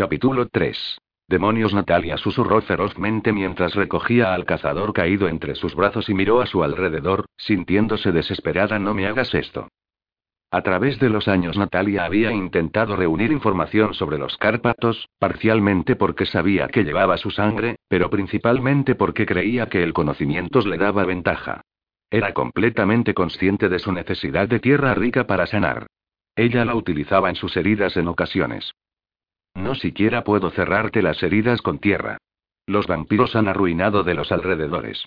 Capítulo 3. Demonios Natalia susurró ferozmente mientras recogía al cazador caído entre sus brazos y miró a su alrededor, sintiéndose desesperada. No me hagas esto. A través de los años Natalia había intentado reunir información sobre los Cárpatos, parcialmente porque sabía que llevaba su sangre, pero principalmente porque creía que el conocimiento le daba ventaja. Era completamente consciente de su necesidad de tierra rica para sanar. Ella la utilizaba en sus heridas en ocasiones. No siquiera puedo cerrarte las heridas con tierra. Los vampiros han arruinado de los alrededores.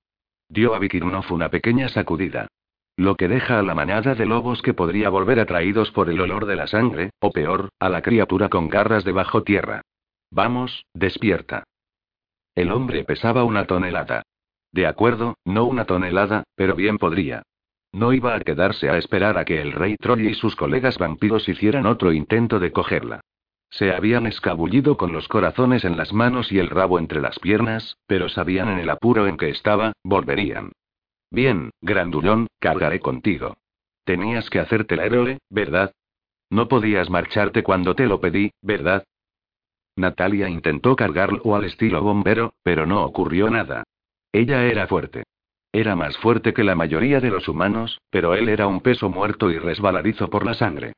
Dio a Vikirnov una pequeña sacudida. Lo que deja a la manada de lobos que podría volver atraídos por el olor de la sangre, o peor, a la criatura con garras debajo tierra. Vamos, despierta. El hombre pesaba una tonelada. De acuerdo, no una tonelada, pero bien podría. No iba a quedarse a esperar a que el rey Troll y sus colegas vampiros hicieran otro intento de cogerla. Se habían escabullido con los corazones en las manos y el rabo entre las piernas, pero sabían en el apuro en que estaba, volverían. Bien, grandullón, cargaré contigo. Tenías que hacerte la héroe, ¿verdad? No podías marcharte cuando te lo pedí, ¿verdad? Natalia intentó cargarlo al estilo bombero, pero no ocurrió nada. Ella era fuerte. Era más fuerte que la mayoría de los humanos, pero él era un peso muerto y resbaladizo por la sangre.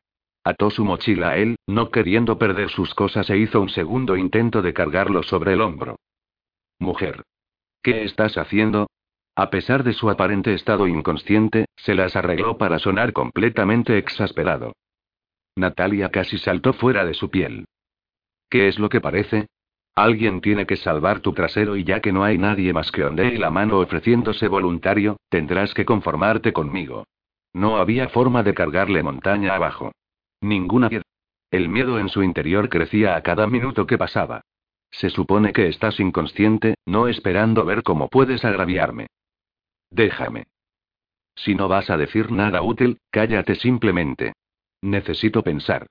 Ató su mochila a él, no queriendo perder sus cosas e hizo un segundo intento de cargarlo sobre el hombro. Mujer. ¿Qué estás haciendo? A pesar de su aparente estado inconsciente, se las arregló para sonar completamente exasperado. Natalia casi saltó fuera de su piel. ¿Qué es lo que parece? Alguien tiene que salvar tu trasero y ya que no hay nadie más que ondee la mano ofreciéndose voluntario, tendrás que conformarte conmigo. No había forma de cargarle montaña abajo. Ninguna. El miedo en su interior crecía a cada minuto que pasaba. Se supone que estás inconsciente, no esperando ver cómo puedes agraviarme. Déjame. Si no vas a decir nada útil, cállate simplemente. Necesito pensar.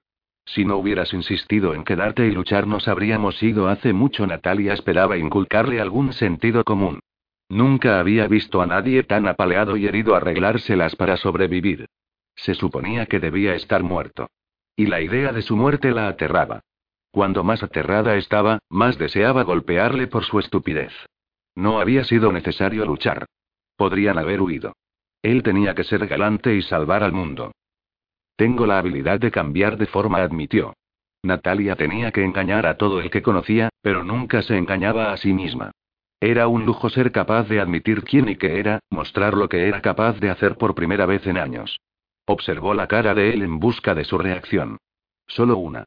Si no hubieras insistido en quedarte y luchar nos habríamos ido hace mucho. Natalia esperaba inculcarle algún sentido común. Nunca había visto a nadie tan apaleado y herido arreglárselas para sobrevivir. Se suponía que debía estar muerto. Y la idea de su muerte la aterraba. Cuando más aterrada estaba, más deseaba golpearle por su estupidez. No había sido necesario luchar. Podrían haber huido. Él tenía que ser galante y salvar al mundo. Tengo la habilidad de cambiar de forma, admitió. Natalia tenía que engañar a todo el que conocía, pero nunca se engañaba a sí misma. Era un lujo ser capaz de admitir quién y qué era, mostrar lo que era capaz de hacer por primera vez en años. Observó la cara de él en busca de su reacción. Solo una.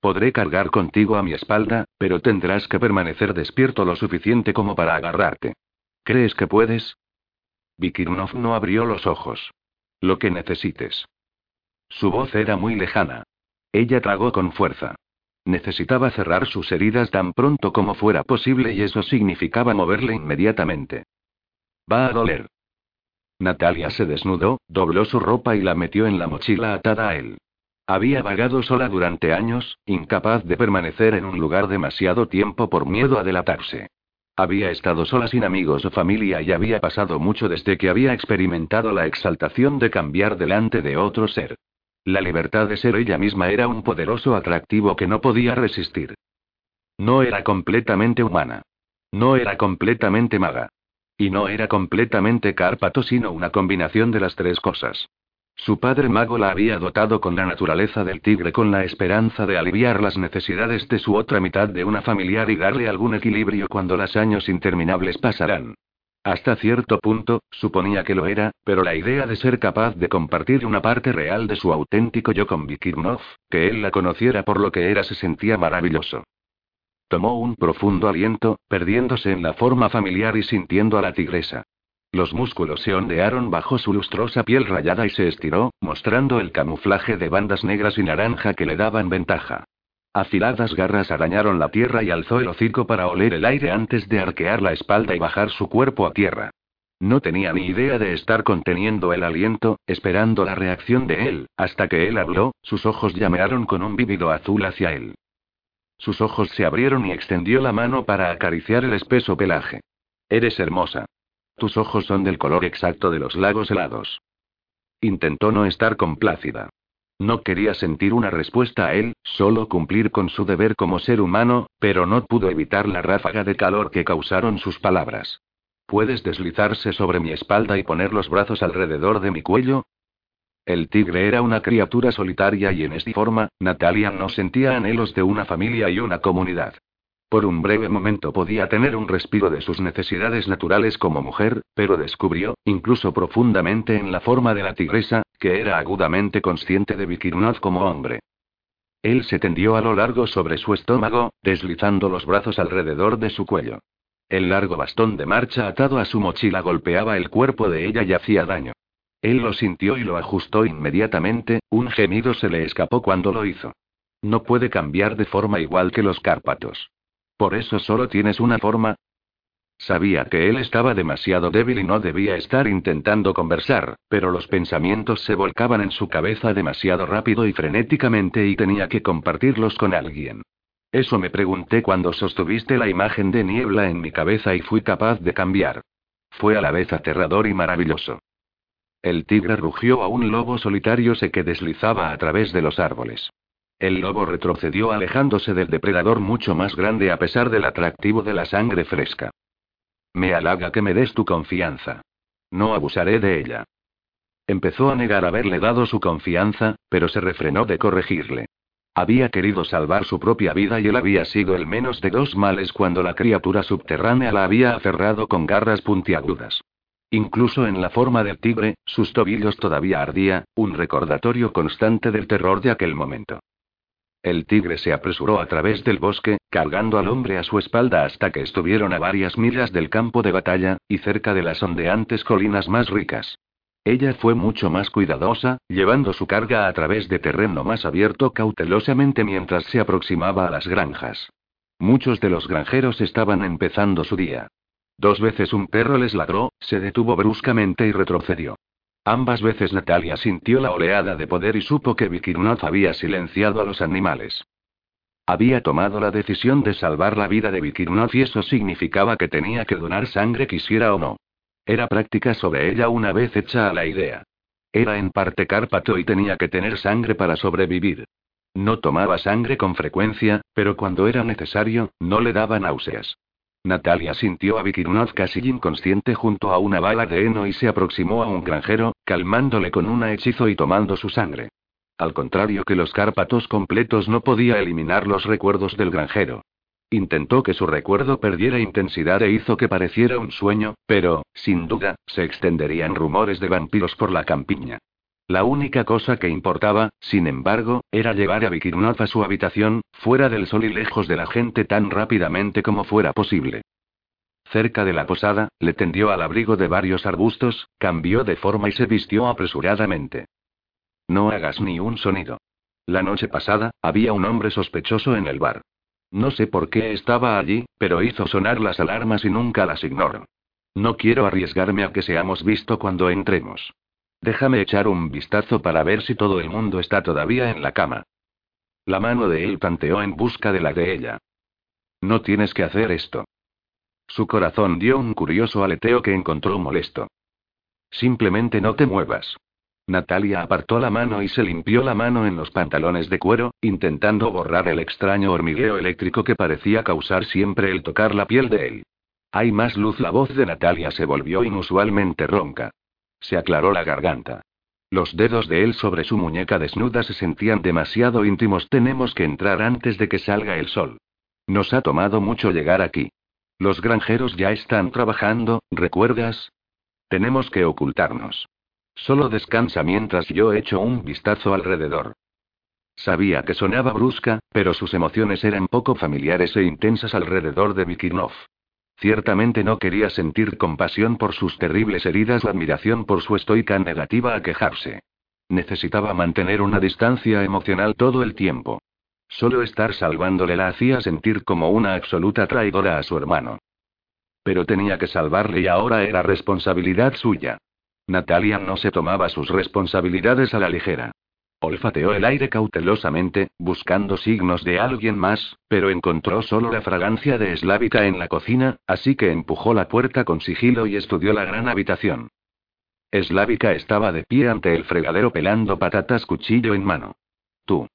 Podré cargar contigo a mi espalda, pero tendrás que permanecer despierto lo suficiente como para agarrarte. ¿Crees que puedes? Vikirnov no abrió los ojos. Lo que necesites. Su voz era muy lejana. Ella tragó con fuerza. Necesitaba cerrar sus heridas tan pronto como fuera posible y eso significaba moverle inmediatamente. Va a doler. Natalia se desnudó, dobló su ropa y la metió en la mochila atada a él. Había vagado sola durante años, incapaz de permanecer en un lugar demasiado tiempo por miedo a delatarse. Había estado sola sin amigos o familia y había pasado mucho desde que había experimentado la exaltación de cambiar delante de otro ser. La libertad de ser ella misma era un poderoso atractivo que no podía resistir. No era completamente humana. No era completamente maga. Y no era completamente Cárpato, sino una combinación de las tres cosas. Su padre mago la había dotado con la naturaleza del tigre con la esperanza de aliviar las necesidades de su otra mitad de una familiar y darle algún equilibrio cuando los años interminables pasarán. Hasta cierto punto, suponía que lo era, pero la idea de ser capaz de compartir una parte real de su auténtico yo con Vikirnov, que él la conociera por lo que era, se sentía maravilloso. Tomó un profundo aliento, perdiéndose en la forma familiar y sintiendo a la tigresa. Los músculos se ondearon bajo su lustrosa piel rayada y se estiró, mostrando el camuflaje de bandas negras y naranja que le daban ventaja. Afiladas garras arañaron la tierra y alzó el hocico para oler el aire antes de arquear la espalda y bajar su cuerpo a tierra. No tenía ni idea de estar conteniendo el aliento, esperando la reacción de él, hasta que él habló, sus ojos llamearon con un vívido azul hacia él. Sus ojos se abrieron y extendió la mano para acariciar el espeso pelaje. Eres hermosa. Tus ojos son del color exacto de los lagos helados. Intentó no estar complácida. No quería sentir una respuesta a él, solo cumplir con su deber como ser humano, pero no pudo evitar la ráfaga de calor que causaron sus palabras. ¿Puedes deslizarse sobre mi espalda y poner los brazos alrededor de mi cuello? El tigre era una criatura solitaria y en esta forma, Natalia no sentía anhelos de una familia y una comunidad. Por un breve momento podía tener un respiro de sus necesidades naturales como mujer, pero descubrió, incluso profundamente en la forma de la tigresa, que era agudamente consciente de Vikirnath como hombre. Él se tendió a lo largo sobre su estómago, deslizando los brazos alrededor de su cuello. El largo bastón de marcha atado a su mochila golpeaba el cuerpo de ella y hacía daño. Él lo sintió y lo ajustó inmediatamente, un gemido se le escapó cuando lo hizo. No puede cambiar de forma igual que los Cárpatos. ¿Por eso solo tienes una forma? Sabía que él estaba demasiado débil y no debía estar intentando conversar, pero los pensamientos se volcaban en su cabeza demasiado rápido y frenéticamente y tenía que compartirlos con alguien. Eso me pregunté cuando sostuviste la imagen de niebla en mi cabeza y fui capaz de cambiar. Fue a la vez aterrador y maravilloso. El tigre rugió a un lobo solitario se que deslizaba a través de los árboles. El lobo retrocedió alejándose del depredador mucho más grande a pesar del atractivo de la sangre fresca. Me halaga que me des tu confianza. No abusaré de ella. Empezó a negar haberle dado su confianza, pero se refrenó de corregirle. Había querido salvar su propia vida y él había sido el menos de dos males cuando la criatura subterránea la había aferrado con garras puntiagudas. Incluso en la forma del tigre, sus tobillos todavía ardía, un recordatorio constante del terror de aquel momento. El tigre se apresuró a través del bosque, cargando al hombre a su espalda hasta que estuvieron a varias millas del campo de batalla, y cerca de las ondeantes colinas más ricas. Ella fue mucho más cuidadosa, llevando su carga a través de terreno más abierto cautelosamente mientras se aproximaba a las granjas. Muchos de los granjeros estaban empezando su día. Dos veces un perro les ladró, se detuvo bruscamente y retrocedió. Ambas veces Natalia sintió la oleada de poder y supo que Vikirnath había silenciado a los animales. Había tomado la decisión de salvar la vida de Vikirnath y eso significaba que tenía que donar sangre quisiera o no. Era práctica sobre ella una vez hecha a la idea. Era en parte cárpato y tenía que tener sangre para sobrevivir. No tomaba sangre con frecuencia, pero cuando era necesario, no le daba náuseas. Natalia sintió a Vikirnath casi inconsciente junto a una bala de heno y se aproximó a un granjero, calmándole con un hechizo y tomando su sangre. Al contrario que los Cárpatos completos no podía eliminar los recuerdos del granjero. Intentó que su recuerdo perdiera intensidad e hizo que pareciera un sueño, pero, sin duda, se extenderían rumores de vampiros por la campiña. La única cosa que importaba, sin embargo, era llevar a Vikirnath a su habitación, fuera del sol y lejos de la gente tan rápidamente como fuera posible. Cerca de la posada, le tendió al abrigo de varios arbustos, cambió de forma y se vistió apresuradamente. No hagas ni un sonido. La noche pasada, había un hombre sospechoso en el bar. No sé por qué estaba allí, pero hizo sonar las alarmas y nunca las ignoro. No quiero arriesgarme a que seamos visto cuando entremos. Déjame echar un vistazo para ver si todo el mundo está todavía en la cama. La mano de él tanteó en busca de la de ella. No tienes que hacer esto. Su corazón dio un curioso aleteo que encontró molesto. Simplemente no te muevas. Natalia apartó la mano y se limpió la mano en los pantalones de cuero, intentando borrar el extraño hormigueo eléctrico que parecía causar siempre el tocar la piel de él. Hay más luz. La voz de Natalia se volvió inusualmente ronca. Se aclaró la garganta. Los dedos de él sobre su muñeca desnuda se sentían demasiado íntimos. Tenemos que entrar antes de que salga el sol. Nos ha tomado mucho llegar aquí. Los granjeros ya están trabajando, ¿recuerdas? Tenemos que ocultarnos. Solo descansa mientras yo echo un vistazo alrededor. Sabía que sonaba brusca, pero sus emociones eran poco familiares e intensas alrededor de Vikirnov. Ciertamente no quería sentir compasión por sus terribles heridas o admiración por su estoica negativa a quejarse. Necesitaba mantener una distancia emocional todo el tiempo. Solo estar salvándole la hacía sentir como una absoluta traidora a su hermano. Pero tenía que salvarle y ahora era responsabilidad suya. Natalia no se tomaba sus responsabilidades a la ligera. Olfateó el aire cautelosamente, buscando signos de alguien más, pero encontró solo la fragancia de eslávica en la cocina, así que empujó la puerta con sigilo y estudió la gran habitación. Slávica estaba de pie ante el fregadero pelando patatas cuchillo en mano. Tú.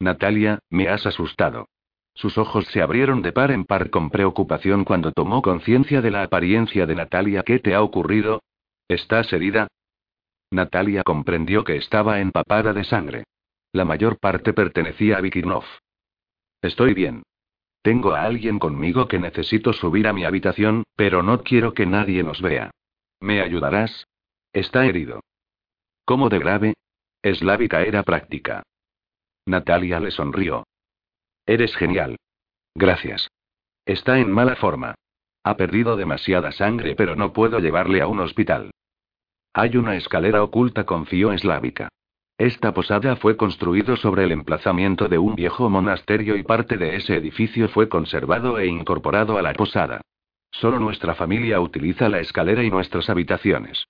Natalia, me has asustado. Sus ojos se abrieron de par en par con preocupación cuando tomó conciencia de la apariencia de Natalia. ¿Qué te ha ocurrido? ¿Estás herida? Natalia comprendió que estaba empapada de sangre. La mayor parte pertenecía a Vikirnov. Estoy bien. Tengo a alguien conmigo que necesito subir a mi habitación, pero no quiero que nadie nos vea. ¿Me ayudarás? Está herido. ¿Cómo de grave? Eslávica era práctica. Natalia le sonrió. Eres genial. Gracias. Está en mala forma. Ha perdido demasiada sangre, pero no puedo llevarle a un hospital. Hay una escalera oculta, confió Eslávica. Esta posada fue construido sobre el emplazamiento de un viejo monasterio y parte de ese edificio fue conservado e incorporado a la posada. Solo nuestra familia utiliza la escalera y nuestras habitaciones.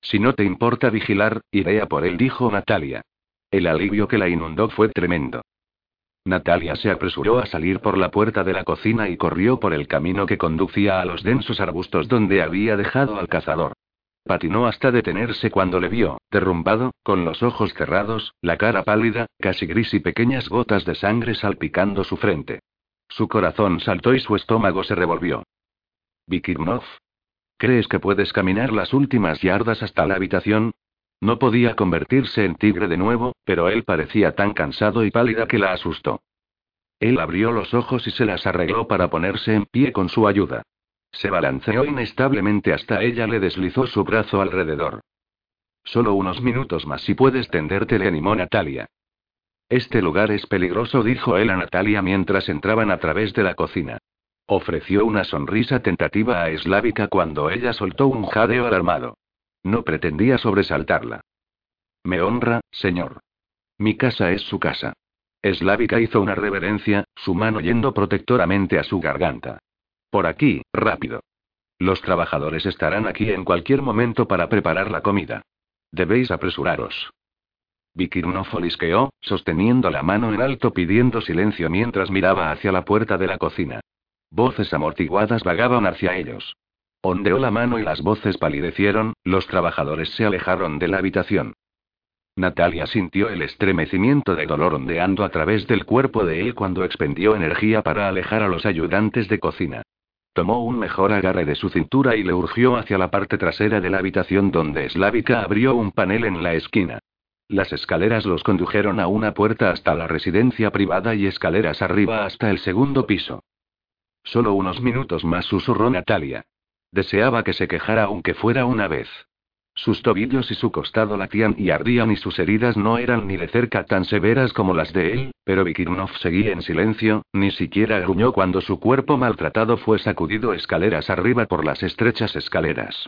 Si no te importa vigilar, iré a por él, dijo Natalia. El alivio que la inundó fue tremendo. Natalia se apresuró a salir por la puerta de la cocina y corrió por el camino que conducía a los densos arbustos donde había dejado al cazador. Patinó hasta detenerse cuando le vio, derrumbado, con los ojos cerrados, la cara pálida, casi gris y pequeñas gotas de sangre salpicando su frente. Su corazón saltó y su estómago se revolvió. Vikirnov. ¿Crees que puedes caminar las últimas yardas hasta la habitación? No podía convertirse en tigre de nuevo, pero él parecía tan cansado y pálida que la asustó. Él abrió los ojos y se las arregló para ponerse en pie con su ayuda. Se balanceó inestablemente hasta ella le deslizó su brazo alrededor. Solo unos minutos más si puedes tenderte, le animó Natalia. Este lugar es peligroso, dijo él a Natalia mientras entraban a través de la cocina. Ofreció una sonrisa tentativa a Eslávica cuando ella soltó un jadeo alarmado. No pretendía sobresaltarla. Me honra, señor. Mi casa es su casa. Eslávica hizo una reverencia, su mano yendo protectoramente a su garganta. Por aquí, rápido. Los trabajadores estarán aquí en cualquier momento para preparar la comida. Debéis apresuraros. Vikirno folisqueó, sosteniendo la mano en alto pidiendo silencio mientras miraba hacia la puerta de la cocina. Voces amortiguadas vagaban hacia ellos. Ondeó la mano y las voces palidecieron, los trabajadores se alejaron de la habitación. Natalia sintió el estremecimiento de dolor ondeando a través del cuerpo de él cuando expendió energía para alejar a los ayudantes de cocina. Tomó un mejor agarre de su cintura y le urgió hacia la parte trasera de la habitación donde Slávica abrió un panel en la esquina. Las escaleras los condujeron a una puerta hasta la residencia privada y escaleras arriba hasta el segundo piso. Solo unos minutos más susurró Natalia. Deseaba que se quejara aunque fuera una vez. Sus tobillos y su costado latían y ardían y sus heridas no eran ni de cerca tan severas como las de él, pero Vikirnov seguía en silencio, ni siquiera gruñó cuando su cuerpo maltratado fue sacudido escaleras arriba por las estrechas escaleras.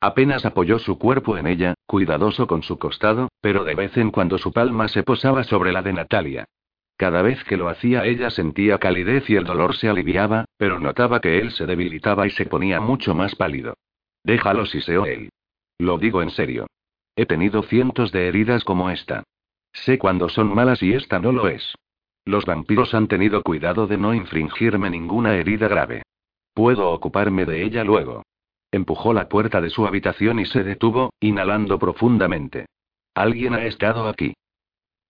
Apenas apoyó su cuerpo en ella, cuidadoso con su costado, pero de vez en cuando su palma se posaba sobre la de Natalia. Cada vez que lo hacía ella sentía calidez y el dolor se aliviaba, pero notaba que él se debilitaba y se ponía mucho más pálido. Déjalo, siseó él. Lo digo en serio. He tenido cientos de heridas como esta. Sé cuándo son malas y esta no lo es. Los vampiros han tenido cuidado de no infringirme ninguna herida grave. Puedo ocuparme de ella luego. Empujó la puerta de su habitación y se detuvo, inhalando profundamente. Alguien ha estado aquí.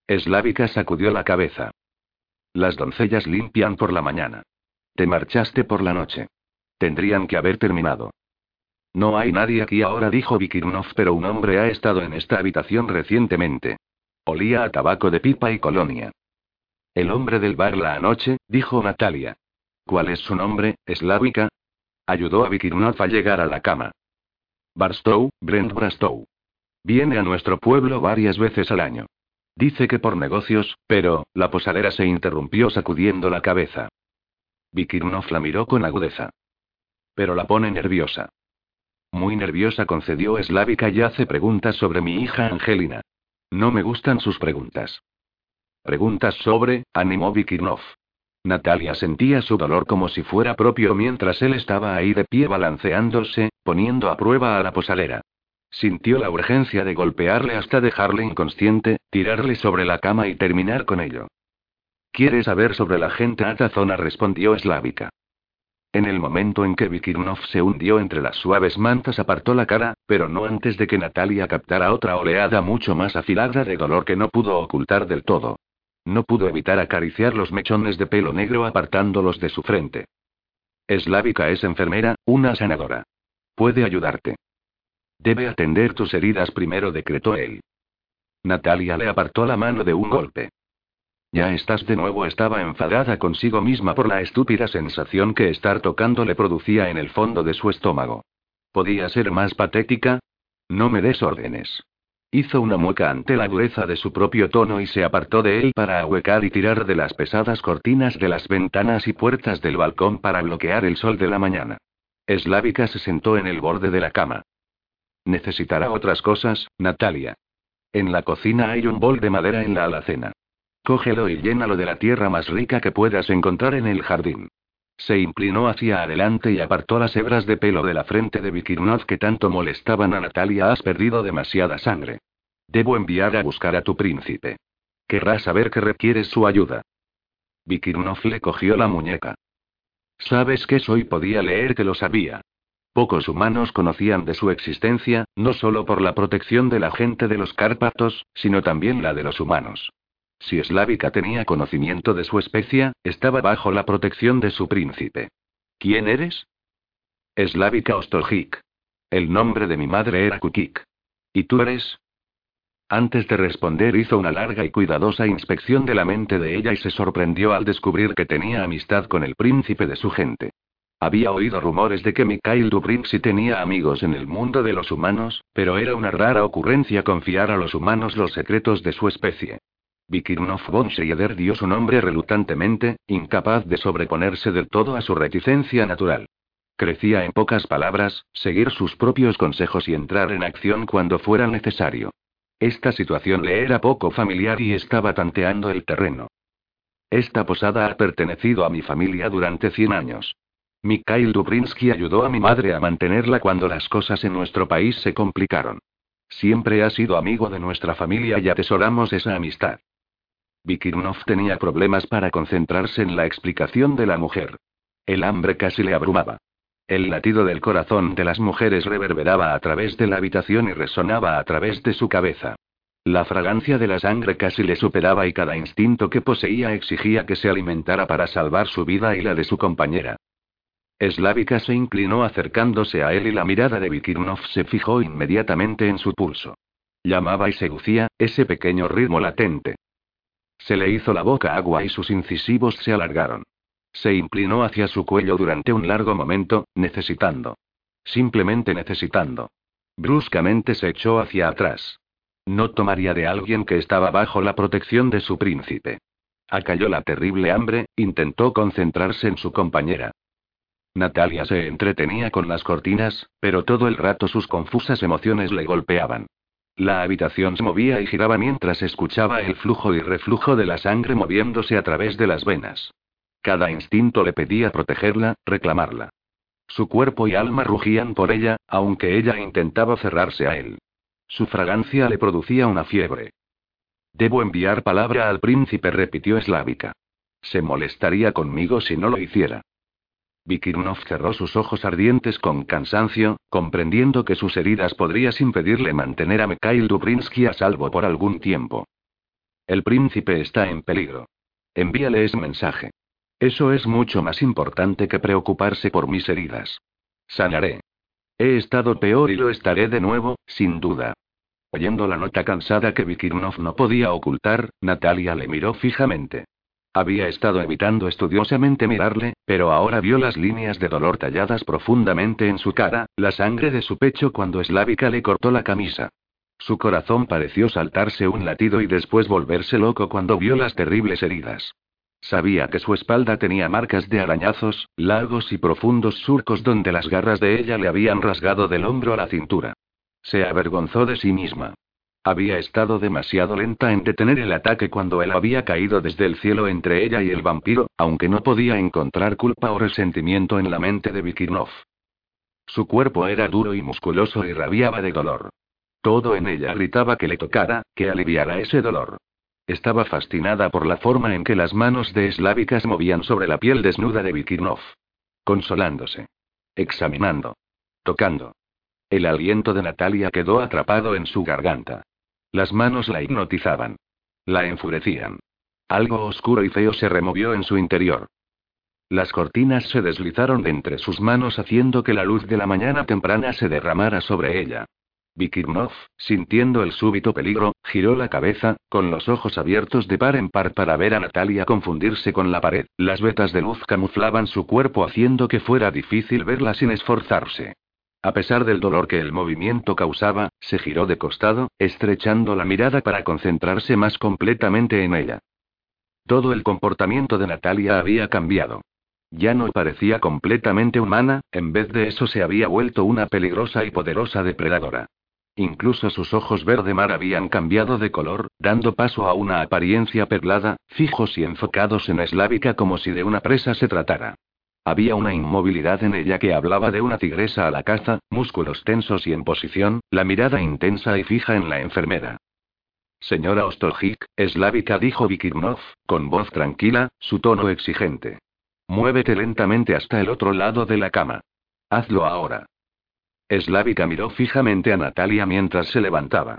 Eslávica sacudió la cabeza. Las doncellas limpian por la mañana. Te marchaste por la noche. Tendrían que haber terminado. No hay nadie aquí ahora, dijo Vikirnov, pero un hombre ha estado en esta habitación recientemente. Olía a tabaco de pipa y colonia. El hombre del bar la anoche, dijo Natalia. ¿Cuál es su nombre, Eslávica? Ayudó a Vikirnov a llegar a la cama. Barstow, Brent Barstow. Viene a nuestro pueblo varias veces al año. Dice que por negocios, pero, la posadera se interrumpió sacudiendo la cabeza. Vikirnov la miró con agudeza. Pero la pone nerviosa. Muy nerviosa concedió Eslávica y hace preguntas sobre mi hija Angelina. No me gustan sus preguntas. Preguntas sobre, animó Vikirnov. Natalia sentía su dolor como si fuera propio mientras él estaba ahí de pie balanceándose, poniendo a prueba a la posadera. Sintió la urgencia de golpearle hasta dejarle inconsciente, tirarle sobre la cama y terminar con ello. ¿Quieres saber sobre la gente atazona? respondió Eslávica. En el momento en que Vikirnov se hundió entre las suaves mantas apartó la cara, pero no antes de que Natalia captara otra oleada mucho más afilada de dolor que no pudo ocultar del todo. No pudo evitar acariciar los mechones de pelo negro apartándolos de su frente. Eslávica es enfermera, una sanadora. Puede ayudarte. Debe atender tus heridas primero, decretó él. Natalia le apartó la mano de un golpe. Ya estás de nuevo, estaba enfadada consigo misma por la estúpida sensación que estar tocando le producía en el fondo de su estómago. ¿Podía ser más patética? No me des órdenes. Hizo una mueca ante la dureza de su propio tono y se apartó de él para ahuecar y tirar de las pesadas cortinas de las ventanas y puertas del balcón para bloquear el sol de la mañana. Eslávica se sentó en el borde de la cama. Necesitará otras cosas, Natalia. En la cocina hay un bol de madera en la alacena. Cógelo y llénalo de la tierra más rica que puedas encontrar en el jardín. Se inclinó hacia adelante y apartó las hebras de pelo de la frente de Vikirnov que tanto molestaban a Natalia. Has perdido demasiada sangre. Debo enviar a buscar a tu príncipe. Querrá saber que requieres su ayuda. Vikirnov le cogió la muñeca. ¿Sabes qué soy? Podía leer que lo sabía. Pocos humanos conocían de su existencia, no solo por la protección de la gente de los Cárpatos, sino también la de los humanos. Si Slávica tenía conocimiento de su especie, estaba bajo la protección de su príncipe. ¿Quién eres? Slávica Ostoljik. El nombre de mi madre era Kukik. ¿Y tú eres? Antes de responder hizo una larga y cuidadosa inspección de la mente de ella y se sorprendió al descubrir que tenía amistad con el príncipe de su gente. Había oído rumores de que Mikhail Dubrinski tenía amigos en el mundo de los humanos, pero era una rara ocurrencia confiar a los humanos los secretos de su especie. Vikirnov von dio su nombre reluctantemente, incapaz de sobreponerse del todo a su reticencia natural. Crecía en pocas palabras, seguir sus propios consejos y entrar en acción cuando fuera necesario. Esta situación le era poco familiar y estaba tanteando el terreno. Esta posada ha pertenecido a mi familia durante 100 años. Mikhail Dubrinsky ayudó a mi madre a mantenerla cuando las cosas en nuestro país se complicaron. Siempre ha sido amigo de nuestra familia y atesoramos esa amistad. Vikirnov tenía problemas para concentrarse en la explicación de la mujer. El hambre casi le abrumaba. El latido del corazón de las mujeres reverberaba a través de la habitación y resonaba a través de su cabeza. La fragancia de la sangre casi le superaba y cada instinto que poseía exigía que se alimentara para salvar su vida y la de su compañera. Slávica se inclinó acercándose a él y la mirada de Vikirnov se fijó inmediatamente en su pulso. Llamaba y seducía, ese pequeño ritmo latente. Se le hizo la boca agua y sus incisivos se alargaron. Se inclinó hacia su cuello durante un largo momento, necesitando. Simplemente necesitando. Bruscamente se echó hacia atrás. No tomaría de alguien que estaba bajo la protección de su príncipe. Acalló la terrible hambre, intentó concentrarse en su compañera. Natalia se entretenía con las cortinas, pero todo el rato sus confusas emociones le golpeaban. La habitación se movía y giraba mientras escuchaba el flujo y reflujo de la sangre moviéndose a través de las venas. Cada instinto le pedía protegerla, reclamarla. Su cuerpo y alma rugían por ella, aunque ella intentaba cerrarse a él. Su fragancia le producía una fiebre. Debo enviar palabra al príncipe, repitió Eslávica. Se molestaría conmigo si no lo hiciera. Vikirnov cerró sus ojos ardientes con cansancio, comprendiendo que sus heridas podrían impedirle mantener a Mikhail Dubrinsky a salvo por algún tiempo. El príncipe está en peligro. Envíale ese mensaje. Eso es mucho más importante que preocuparse por mis heridas. Sanaré. He estado peor y lo estaré de nuevo, sin duda. Oyendo la nota cansada que Vikirnov no podía ocultar, Natalia le miró fijamente. Había estado evitando estudiosamente mirarle, pero ahora vio las líneas de dolor talladas profundamente en su cara, la sangre de su pecho cuando Eslávica le cortó la camisa. Su corazón pareció saltarse un latido y después volverse loco cuando vio las terribles heridas. Sabía que su espalda tenía marcas de arañazos, largos y profundos surcos donde las garras de ella le habían rasgado del hombro a la cintura. Se avergonzó de sí misma. Había estado demasiado lenta en detener el ataque cuando él había caído desde el cielo entre ella y el vampiro, aunque no podía encontrar culpa o resentimiento en la mente de Vikirnov. Su cuerpo era duro y musculoso y rabiaba de dolor. Todo en ella gritaba que le tocara, que aliviara ese dolor. Estaba fascinada por la forma en que las manos de Eslavicas movían sobre la piel desnuda de Vikirnov. consolándose, examinando, tocando. El aliento de Natalia quedó atrapado en su garganta. Las manos la hipnotizaban. La enfurecían. Algo oscuro y feo se removió en su interior. Las cortinas se deslizaron de entre sus manos haciendo que la luz de la mañana temprana se derramara sobre ella. Vikirnov, sintiendo el súbito peligro, giró la cabeza, con los ojos abiertos de par en par para ver a Natalia confundirse con la pared. Las vetas de luz camuflaban su cuerpo haciendo que fuera difícil verla sin esforzarse. A pesar del dolor que el movimiento causaba, se giró de costado, estrechando la mirada para concentrarse más completamente en ella. Todo el comportamiento de Natalia había cambiado. Ya no parecía completamente humana, en vez de eso se había vuelto una peligrosa y poderosa depredadora. Incluso sus ojos verde mar habían cambiado de color, dando paso a una apariencia perlada, fijos y enfocados en Eslávica como si de una presa se tratara. Había una inmovilidad en ella que hablaba de una tigresa a la caza, músculos tensos y en posición, la mirada intensa y fija en la enfermera. Señora Ostolhik, Eslávica dijo Vikirnov, con voz tranquila, su tono exigente. Muévete lentamente hasta el otro lado de la cama. Hazlo ahora. Eslávica miró fijamente a Natalia mientras se levantaba.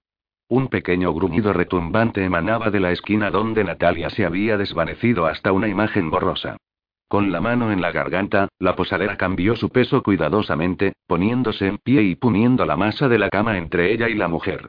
Un pequeño gruñido retumbante emanaba de la esquina donde Natalia se había desvanecido hasta una imagen borrosa. Con la mano en la garganta, la posadera cambió su peso cuidadosamente, poniéndose en pie y poniendo la masa de la cama entre ella y la mujer.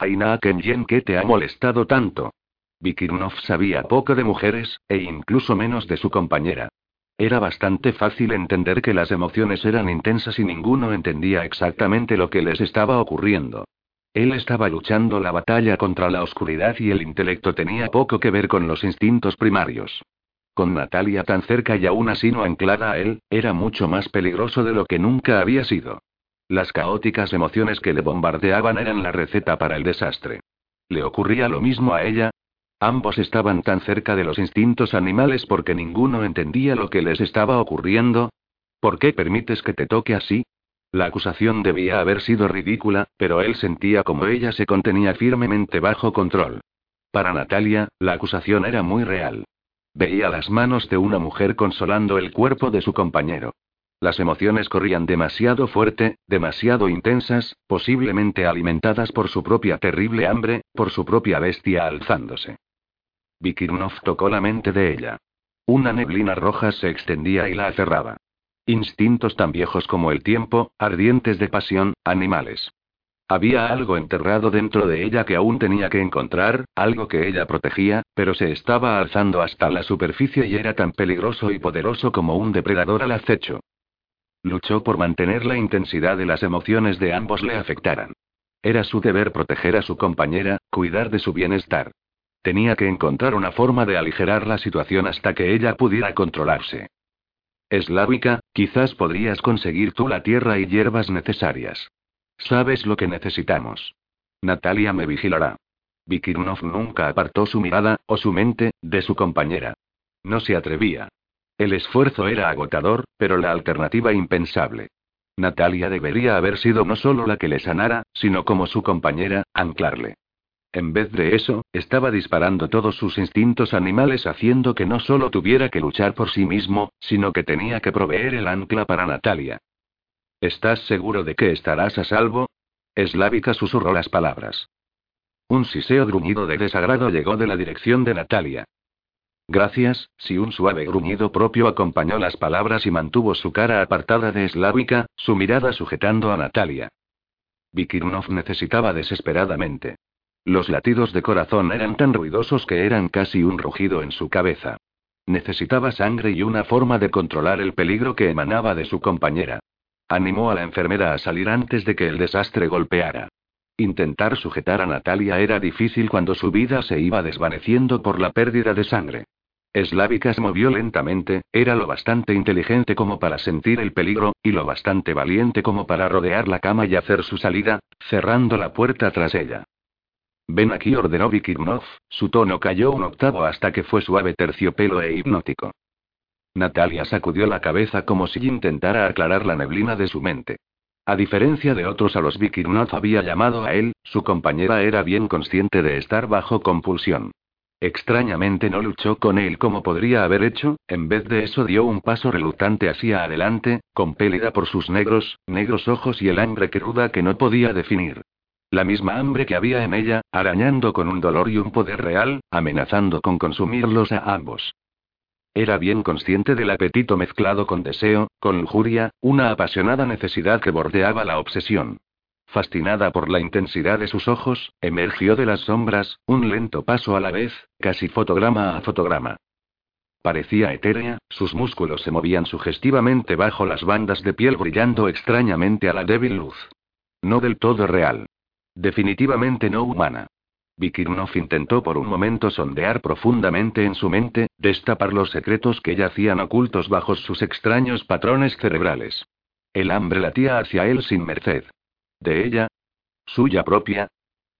Aina Kenyen, ¿qué te ha molestado tanto? Vikirnov sabía poco de mujeres, e incluso menos de su compañera. Era bastante fácil entender que las emociones eran intensas y ninguno entendía exactamente lo que les estaba ocurriendo. Él estaba luchando la batalla contra la oscuridad y el intelecto tenía poco que ver con los instintos primarios. Con Natalia tan cerca y aún así no anclada a él, era mucho más peligroso de lo que nunca había sido. Las caóticas emociones que le bombardeaban eran la receta para el desastre. ¿Le ocurría lo mismo a ella? Ambos estaban tan cerca de los instintos animales porque ninguno entendía lo que les estaba ocurriendo. ¿Por qué permites que te toque así? La acusación debía haber sido ridícula, pero él sentía como ella se contenía firmemente bajo control. Para Natalia, la acusación era muy real. Veía las manos de una mujer consolando el cuerpo de su compañero. Las emociones corrían demasiado fuerte, demasiado intensas, posiblemente alimentadas por su propia terrible hambre, por su propia bestia alzándose. Vikirnov tocó la mente de ella. Una neblina roja se extendía y la aferraba. Instintos tan viejos como el tiempo, ardientes de pasión, animales. Había algo enterrado dentro de ella que aún tenía que encontrar, algo que ella protegía, pero se estaba alzando hasta la superficie y era tan peligroso y poderoso como un depredador al acecho. Luchó por mantener la intensidad de las emociones de ambos le afectaran. Era su deber proteger a su compañera, cuidar de su bienestar. Tenía que encontrar una forma de aligerar la situación hasta que ella pudiera controlarse. Eslávica, quizás podrías conseguir tú la tierra y hierbas necesarias. Sabes lo que necesitamos. Natalia me vigilará. Vikirnov nunca apartó su mirada, o su mente, de su compañera. No se atrevía. El esfuerzo era agotador, pero la alternativa impensable. Natalia debería haber sido no solo la que le sanara, sino como su compañera, anclarle. En vez de eso, estaba disparando todos sus instintos animales haciendo que no solo tuviera que luchar por sí mismo, sino que tenía que proveer el ancla para Natalia. ¿Estás seguro de que estarás a salvo? Eslávica susurró las palabras. Un siseo gruñido de desagrado llegó de la dirección de Natalia. Gracias, si un suave gruñido propio acompañó las palabras y mantuvo su cara apartada de Eslávica, su mirada sujetando a Natalia. Vikirnov necesitaba desesperadamente. Los latidos de corazón eran tan ruidosos que eran casi un rugido en su cabeza. Necesitaba sangre y una forma de controlar el peligro que emanaba de su compañera. Animó a la enfermera a salir antes de que el desastre golpeara. Intentar sujetar a Natalia era difícil cuando su vida se iba desvaneciendo por la pérdida de sangre. Eslávica se movió lentamente, era lo bastante inteligente como para sentir el peligro, y lo bastante valiente como para rodear la cama y hacer su salida, cerrando la puerta tras ella. Ven aquí, ordenó Vikirnov, su tono cayó un octavo hasta que fue suave terciopelo e hipnótico. Natalia sacudió la cabeza como si intentara aclarar la neblina de su mente. A diferencia de otros a los Vikirnov había llamado a él, su compañera era bien consciente de estar bajo compulsión. Extrañamente no luchó con él como podría haber hecho, en vez de eso dio un paso reluctante hacia adelante, compelida por sus negros, negros ojos y el hambre cruda que no podía definir. La misma hambre que había en ella, arañando con un dolor y un poder real, amenazando con consumirlos a ambos. Era bien consciente del apetito mezclado con deseo, con lujuria, una apasionada necesidad que bordeaba la obsesión. Fascinada por la intensidad de sus ojos, emergió de las sombras, un lento paso a la vez, casi fotograma a fotograma. Parecía etérea, sus músculos se movían sugestivamente bajo las bandas de piel brillando extrañamente a la débil luz. No del todo real. Definitivamente no humana. Vikirnov intentó por un momento sondear profundamente en su mente, destapar los secretos que yacían ocultos bajo sus extraños patrones cerebrales. El hambre latía hacia él sin merced. ¿De ella? ¿Suya propia?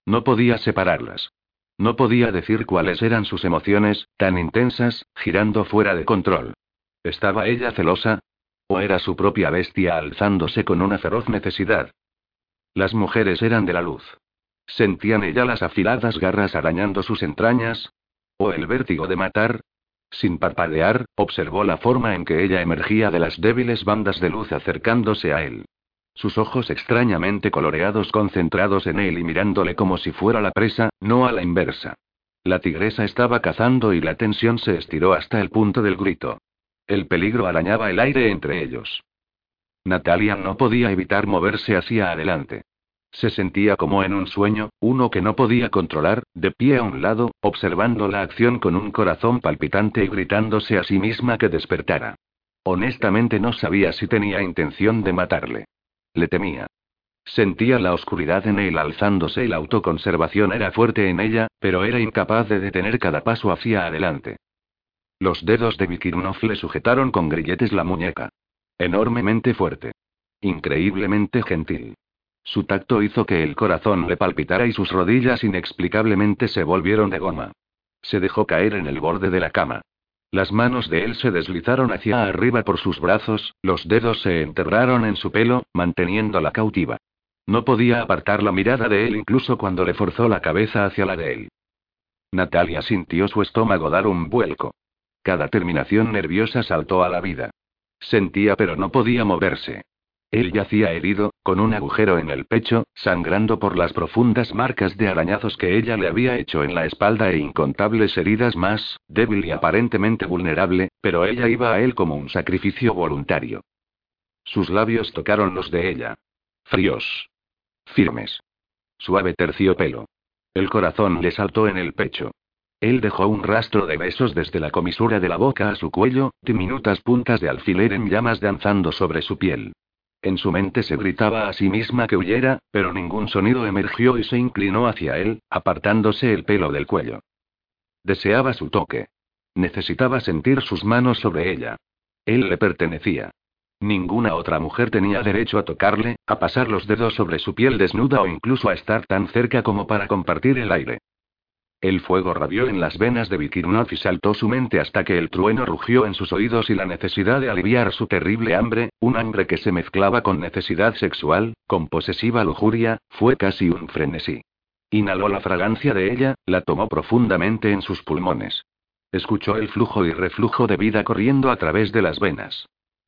No podía separarlas. No podía decir cuáles eran sus emociones, tan intensas, girando fuera de control. ¿Estaba ella celosa? ¿O era su propia bestia alzándose con una feroz necesidad? Las mujeres eran de la luz. ¿Sentían ella las afiladas garras arañando sus entrañas? ¿O el vértigo de matar? Sin parpadear, observó la forma en que ella emergía de las débiles bandas de luz acercándose a él. Sus ojos extrañamente coloreados concentrados en él y mirándole como si fuera la presa, no a la inversa. La tigresa estaba cazando y la tensión se estiró hasta el punto del grito. El peligro arañaba el aire entre ellos. Natalia no podía evitar moverse hacia adelante. Se sentía como en un sueño, uno que no podía controlar, de pie a un lado, observando la acción con un corazón palpitante y gritándose a sí misma que despertara. Honestamente no sabía si tenía intención de matarle. Le temía. Sentía la oscuridad en él alzándose y la autoconservación era fuerte en ella, pero era incapaz de detener cada paso hacia adelante. Los dedos de Vikirnov le sujetaron con grilletes la muñeca. Enormemente fuerte. Increíblemente gentil. Su tacto hizo que el corazón le palpitara y sus rodillas inexplicablemente se volvieron de goma. Se dejó caer en el borde de la cama. Las manos de él se deslizaron hacia arriba por sus brazos, los dedos se enterraron en su pelo, manteniéndola cautiva. No podía apartar la mirada de él incluso cuando le forzó la cabeza hacia la de él. Natalia sintió su estómago dar un vuelco. Cada terminación nerviosa saltó a la vida. Sentía pero no podía moverse. Él yacía herido, con un agujero en el pecho, sangrando por las profundas marcas de arañazos que ella le había hecho en la espalda e incontables heridas más, débil y aparentemente vulnerable, pero ella iba a él como un sacrificio voluntario. Sus labios tocaron los de ella. Fríos. Firmes. Suave terciopelo. El corazón le saltó en el pecho. Él dejó un rastro de besos desde la comisura de la boca a su cuello, diminutas puntas de alfiler en llamas danzando sobre su piel. En su mente se gritaba a sí misma que huyera, pero ningún sonido emergió y se inclinó hacia él, apartándose el pelo del cuello. Deseaba su toque. Necesitaba sentir sus manos sobre ella. Él le pertenecía. Ninguna otra mujer tenía derecho a tocarle, a pasar los dedos sobre su piel desnuda o incluso a estar tan cerca como para compartir el aire. El fuego rabió en las venas de Vikirnov y saltó su mente hasta que el trueno rugió en sus oídos y la necesidad de aliviar su terrible hambre, un hambre que se mezclaba con necesidad sexual, con posesiva lujuria, fue casi un frenesí. Inhaló la fragancia de ella, la tomó profundamente en sus pulmones. Escuchó el flujo y reflujo de vida corriendo a través de las venas.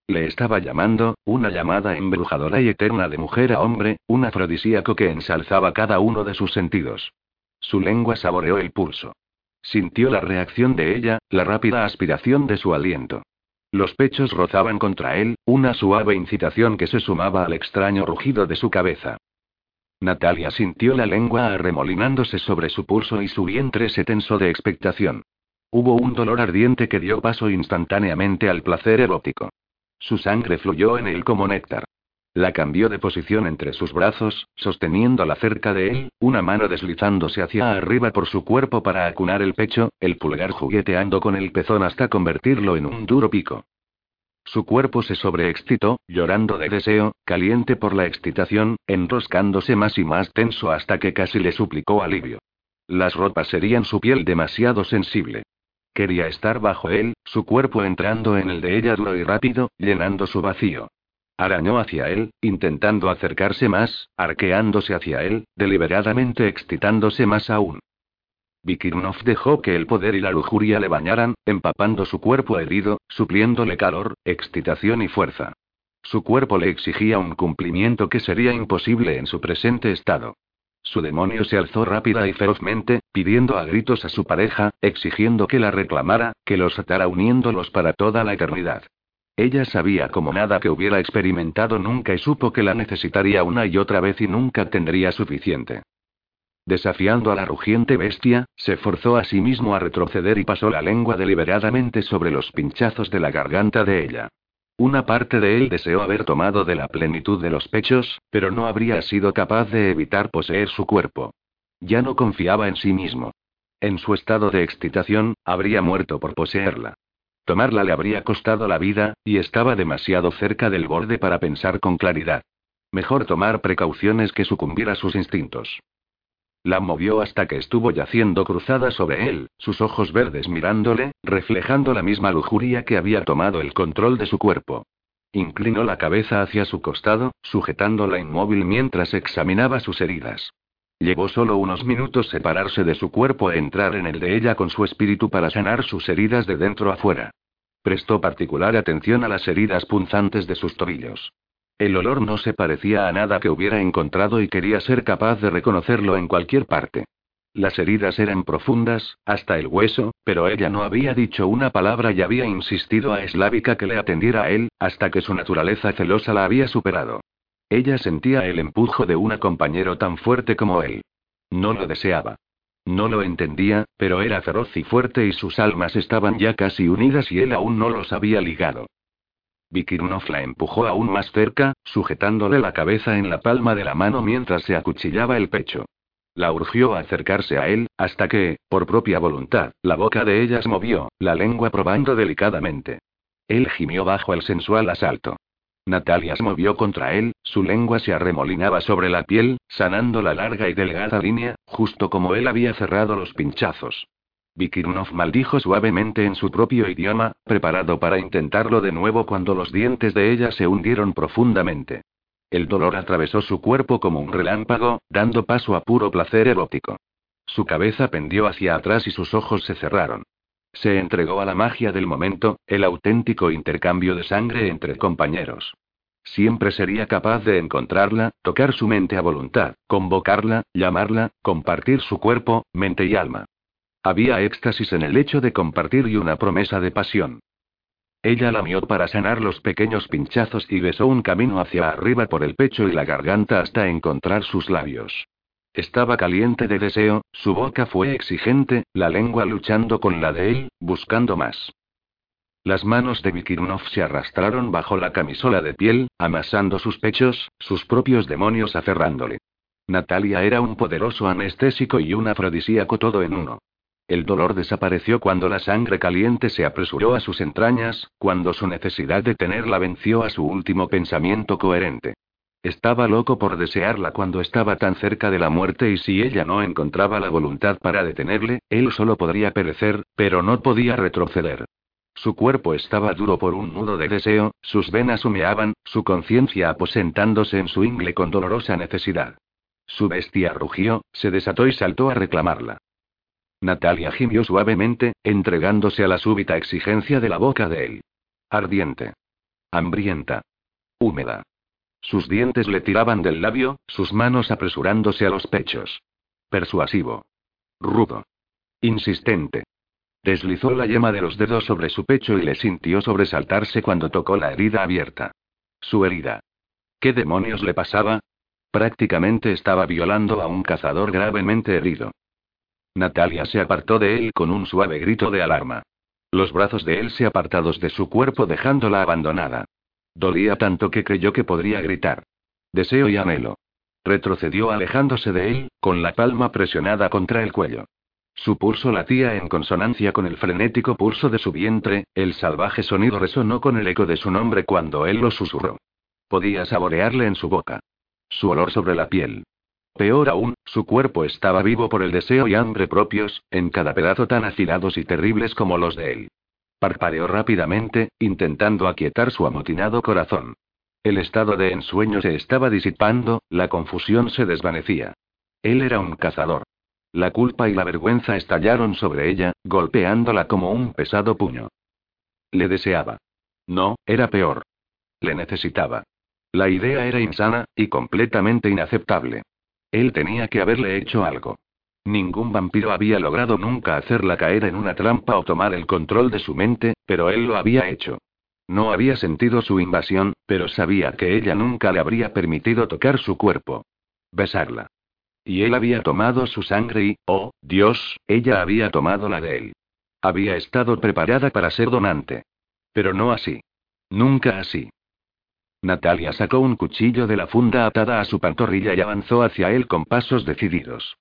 Le estaba llamando, una llamada embrujadora y eterna de mujer a hombre, un afrodisíaco que ensalzaba cada uno de sus sentidos. Su lengua saboreó el pulso. Sintió la reacción de ella, la rápida aspiración de su aliento. Los pechos rozaban contra él, una suave incitación que se sumaba al extraño rugido de su cabeza. Natalia sintió la lengua arremolinándose sobre su pulso y su vientre se tensó de expectación. Hubo un dolor ardiente que dio paso instantáneamente al placer erótico. Su sangre fluyó en él como néctar. La cambió de posición entre sus brazos, sosteniéndola cerca de él, una mano deslizándose hacia arriba por su cuerpo para acunar el pecho, el pulgar jugueteando con el pezón hasta convertirlo en un duro pico. Su cuerpo se sobreexcitó, llorando de deseo, caliente por la excitación, enroscándose más y más tenso hasta que casi le suplicó alivio. Las ropas serían su piel demasiado sensible. Quería estar bajo él, su cuerpo entrando en el de ella duro y rápido, llenando su vacío. Arañó hacia él, intentando acercarse más, arqueándose hacia él, deliberadamente excitándose más aún. Vikirnov dejó que el poder y la lujuria le bañaran, empapando su cuerpo herido, supliéndole calor, excitación y fuerza. Su cuerpo le exigía un cumplimiento que sería imposible en su presente estado. Su demonio se alzó rápida y ferozmente, pidiendo a gritos a su pareja, exigiendo que la reclamara, que los atara uniéndolos para toda la eternidad. Ella sabía como nada que hubiera experimentado nunca y supo que la necesitaría una y otra vez y nunca tendría suficiente. Desafiando a la rugiente bestia, se forzó a sí mismo a retroceder y pasó la lengua deliberadamente sobre los pinchazos de la garganta de ella. Una parte de él deseó haber tomado de la plenitud de los pechos, pero no habría sido capaz de evitar poseer su cuerpo. Ya no confiaba en sí mismo. En su estado de excitación, habría muerto por poseerla. Tomarla le habría costado la vida, y estaba demasiado cerca del borde para pensar con claridad. Mejor tomar precauciones que sucumbir a sus instintos. La movió hasta que estuvo yaciendo cruzada sobre él, sus ojos verdes mirándole, reflejando la misma lujuria que había tomado el control de su cuerpo. Inclinó la cabeza hacia su costado, sujetándola inmóvil mientras examinaba sus heridas. Llevó solo unos minutos separarse de su cuerpo e entrar en el de ella con su espíritu para sanar sus heridas de dentro a fuera. Prestó particular atención a las heridas punzantes de sus tobillos. El olor no se parecía a nada que hubiera encontrado y quería ser capaz de reconocerlo en cualquier parte. Las heridas eran profundas, hasta el hueso, pero ella no había dicho una palabra y había insistido a Eslávica que le atendiera a él, hasta que su naturaleza celosa la había superado. Ella sentía el empujo de un compañero tan fuerte como él. No lo deseaba. No lo entendía, pero era feroz y fuerte y sus almas estaban ya casi unidas y él aún no los había ligado. Vikirnov la empujó aún más cerca, sujetándole la cabeza en la palma de la mano mientras se acuchillaba el pecho. La urgió a acercarse a él, hasta que, por propia voluntad, la boca de ella se movió, la lengua probando delicadamente. Él gimió bajo el sensual asalto. Natalia se movió contra él, su lengua se arremolinaba sobre la piel, sanando la larga y delgada línea, justo como él había cerrado los pinchazos. Vikirnov maldijo suavemente en su propio idioma, preparado para intentarlo de nuevo cuando los dientes de ella se hundieron profundamente. El dolor atravesó su cuerpo como un relámpago, dando paso a puro placer erótico. Su cabeza pendió hacia atrás y sus ojos se cerraron. Se entregó a la magia del momento, el auténtico intercambio de sangre entre compañeros. Siempre sería capaz de encontrarla, tocar su mente a voluntad, convocarla, llamarla, compartir su cuerpo, mente y alma. Había éxtasis en el hecho de compartir y una promesa de pasión. Ella lamió para sanar los pequeños pinchazos y besó un camino hacia arriba por el pecho y la garganta hasta encontrar sus labios. Estaba caliente de deseo, su boca fue exigente, la lengua luchando con la de él, buscando más. Las manos de Vikirnov se arrastraron bajo la camisola de piel, amasando sus pechos, sus propios demonios aferrándole. Natalia era un poderoso anestésico y un afrodisíaco todo en uno. El dolor desapareció cuando la sangre caliente se apresuró a sus entrañas, cuando su necesidad de tenerla venció a su último pensamiento coherente. Estaba loco por desearla cuando estaba tan cerca de la muerte y si ella no encontraba la voluntad para detenerle, él solo podría perecer, pero no podía retroceder. Su cuerpo estaba duro por un nudo de deseo, sus venas humeaban, su conciencia aposentándose en su ingle con dolorosa necesidad. Su bestia rugió, se desató y saltó a reclamarla. Natalia gimió suavemente, entregándose a la súbita exigencia de la boca de él. Ardiente. Hambrienta. Húmeda. Sus dientes le tiraban del labio, sus manos apresurándose a los pechos. Persuasivo. Rudo. Insistente. Deslizó la yema de los dedos sobre su pecho y le sintió sobresaltarse cuando tocó la herida abierta. Su herida. ¿Qué demonios le pasaba? Prácticamente estaba violando a un cazador gravemente herido. Natalia se apartó de él con un suave grito de alarma. Los brazos de él se apartados de su cuerpo dejándola abandonada. Dolía tanto que creyó que podría gritar. Deseo y anhelo. Retrocedió alejándose de él, con la palma presionada contra el cuello. Su pulso latía en consonancia con el frenético pulso de su vientre, el salvaje sonido resonó con el eco de su nombre cuando él lo susurró. Podía saborearle en su boca. Su olor sobre la piel. Peor aún, su cuerpo estaba vivo por el deseo y hambre propios, en cada pedazo tan afilados y terribles como los de él. Parpadeó rápidamente, intentando aquietar su amotinado corazón. El estado de ensueño se estaba disipando, la confusión se desvanecía. Él era un cazador. La culpa y la vergüenza estallaron sobre ella, golpeándola como un pesado puño. Le deseaba. No, era peor. Le necesitaba. La idea era insana, y completamente inaceptable. Él tenía que haberle hecho algo. Ningún vampiro había logrado nunca hacerla caer en una trampa o tomar el control de su mente, pero él lo había hecho. No había sentido su invasión, pero sabía que ella nunca le habría permitido tocar su cuerpo. Besarla. Y él había tomado su sangre y, oh, Dios, ella había tomado la de él. Había estado preparada para ser donante. Pero no así. Nunca así. Natalia sacó un cuchillo de la funda atada a su pantorrilla y avanzó hacia él con pasos decididos.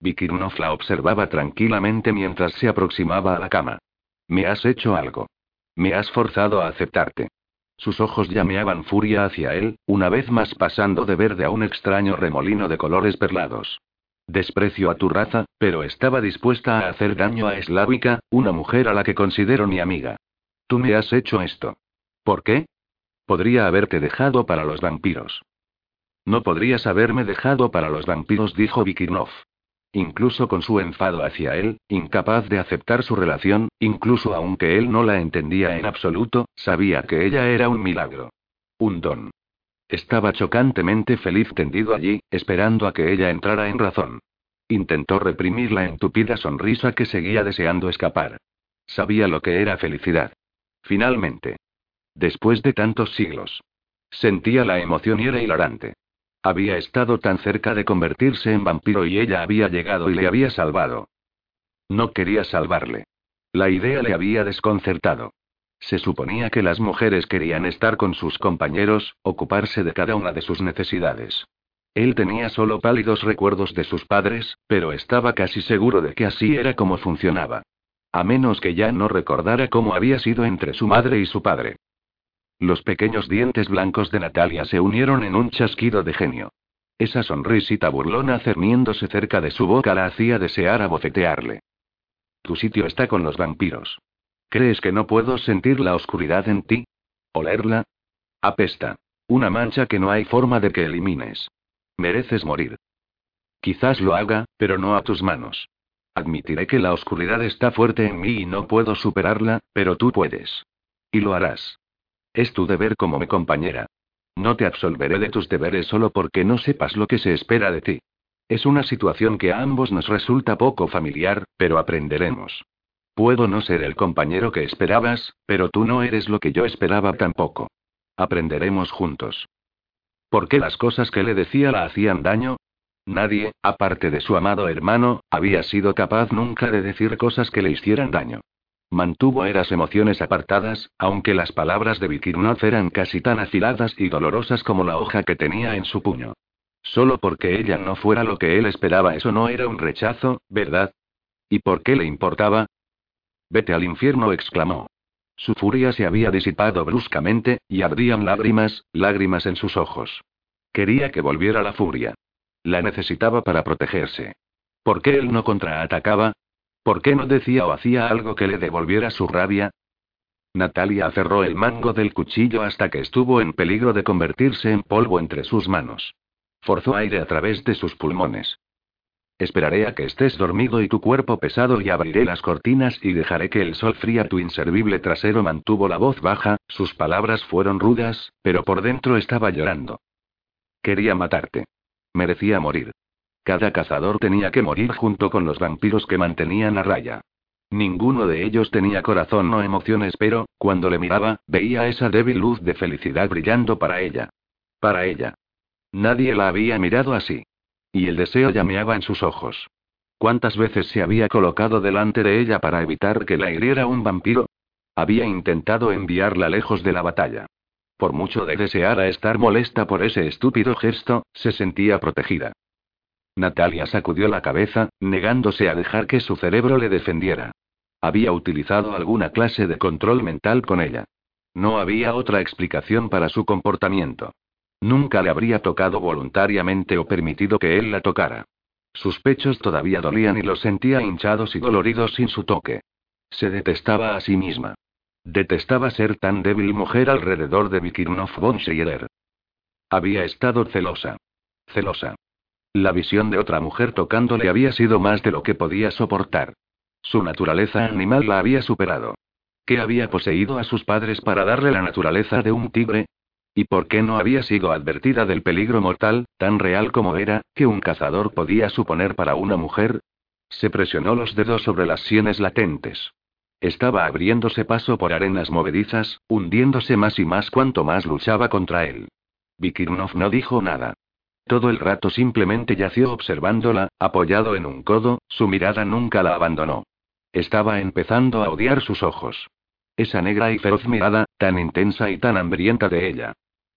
Vikirnov la observaba tranquilamente mientras se aproximaba a la cama. Me has hecho algo. Me has forzado a aceptarte. Sus ojos llameaban furia hacia él, una vez más pasando de verde a un extraño remolino de colores perlados. Desprecio a tu raza, pero estaba dispuesta a hacer daño a Slávica, una mujer a la que considero mi amiga. Tú me has hecho esto. ¿Por qué? Podría haberte dejado para los vampiros. No podrías haberme dejado para los vampiros, dijo Vikirnov. Incluso con su enfado hacia él, incapaz de aceptar su relación, incluso aunque él no la entendía en absoluto, sabía que ella era un milagro. Un don. Estaba chocantemente feliz tendido allí, esperando a que ella entrara en razón. Intentó reprimir la entupida sonrisa que seguía deseando escapar. Sabía lo que era felicidad. Finalmente. Después de tantos siglos. Sentía la emoción y era hilarante. Había estado tan cerca de convertirse en vampiro y ella había llegado y le había salvado. No quería salvarle. La idea le había desconcertado. Se suponía que las mujeres querían estar con sus compañeros, ocuparse de cada una de sus necesidades. Él tenía solo pálidos recuerdos de sus padres, pero estaba casi seguro de que así era como funcionaba. A menos que ya no recordara cómo había sido entre su madre y su padre. Los pequeños dientes blancos de Natalia se unieron en un chasquido de genio. Esa sonrisita burlona cerniéndose cerca de su boca la hacía desear abofetearle. Tu sitio está con los vampiros. ¿Crees que no puedo sentir la oscuridad en ti? ¿Olerla? Apesta. Una mancha que no hay forma de que elimines. Mereces morir. Quizás lo haga, pero no a tus manos. Admitiré que la oscuridad está fuerte en mí y no puedo superarla, pero tú puedes. Y lo harás. Es tu deber como mi compañera. No te absolveré de tus deberes solo porque no sepas lo que se espera de ti. Es una situación que a ambos nos resulta poco familiar, pero aprenderemos. Puedo no ser el compañero que esperabas, pero tú no eres lo que yo esperaba tampoco. Aprenderemos juntos. ¿Por qué las cosas que le decía la hacían daño? Nadie, aparte de su amado hermano, había sido capaz nunca de decir cosas que le hicieran daño. Mantuvo eras emociones apartadas, aunque las palabras de Vikirnov eran casi tan afiladas y dolorosas como la hoja que tenía en su puño. Solo porque ella no fuera lo que él esperaba, eso no era un rechazo, ¿verdad? ¿Y por qué le importaba? Vete al infierno, exclamó. Su furia se había disipado bruscamente, y ardían lágrimas, lágrimas en sus ojos. Quería que volviera la furia. La necesitaba para protegerse. ¿Por qué él no contraatacaba? ¿Por qué no decía o hacía algo que le devolviera su rabia? Natalia aferró el mango del cuchillo hasta que estuvo en peligro de convertirse en polvo entre sus manos. Forzó aire a través de sus pulmones. Esperaré a que estés dormido y tu cuerpo pesado y abriré las cortinas y dejaré que el sol fría tu inservible trasero. Mantuvo la voz baja, sus palabras fueron rudas, pero por dentro estaba llorando. Quería matarte. Merecía morir. Cada cazador tenía que morir junto con los vampiros que mantenían a raya. Ninguno de ellos tenía corazón o emociones, pero, cuando le miraba, veía esa débil luz de felicidad brillando para ella. Para ella. Nadie la había mirado así. Y el deseo llameaba en sus ojos. ¿Cuántas veces se había colocado delante de ella para evitar que la hiriera un vampiro? Había intentado enviarla lejos de la batalla. Por mucho de desear a estar molesta por ese estúpido gesto, se sentía protegida. Natalia sacudió la cabeza, negándose a dejar que su cerebro le defendiera. Había utilizado alguna clase de control mental con ella. No había otra explicación para su comportamiento. Nunca le habría tocado voluntariamente o permitido que él la tocara. Sus pechos todavía dolían y los sentía hinchados y doloridos sin su toque. Se detestaba a sí misma. Detestaba ser tan débil mujer alrededor de Vikirnov von Scherer. Había estado celosa. Celosa. La visión de otra mujer tocándole había sido más de lo que podía soportar. Su naturaleza animal la había superado. ¿Qué había poseído a sus padres para darle la naturaleza de un tigre? ¿Y por qué no había sido advertida del peligro mortal, tan real como era, que un cazador podía suponer para una mujer? Se presionó los dedos sobre las sienes latentes. Estaba abriéndose paso por arenas movedizas, hundiéndose más y más cuanto más luchaba contra él. Vikirnov no dijo nada. Todo el rato simplemente yació observándola, apoyado en un codo, su mirada nunca la abandonó. Estaba empezando a odiar sus ojos. Esa negra y feroz mirada, tan intensa y tan hambrienta de ella.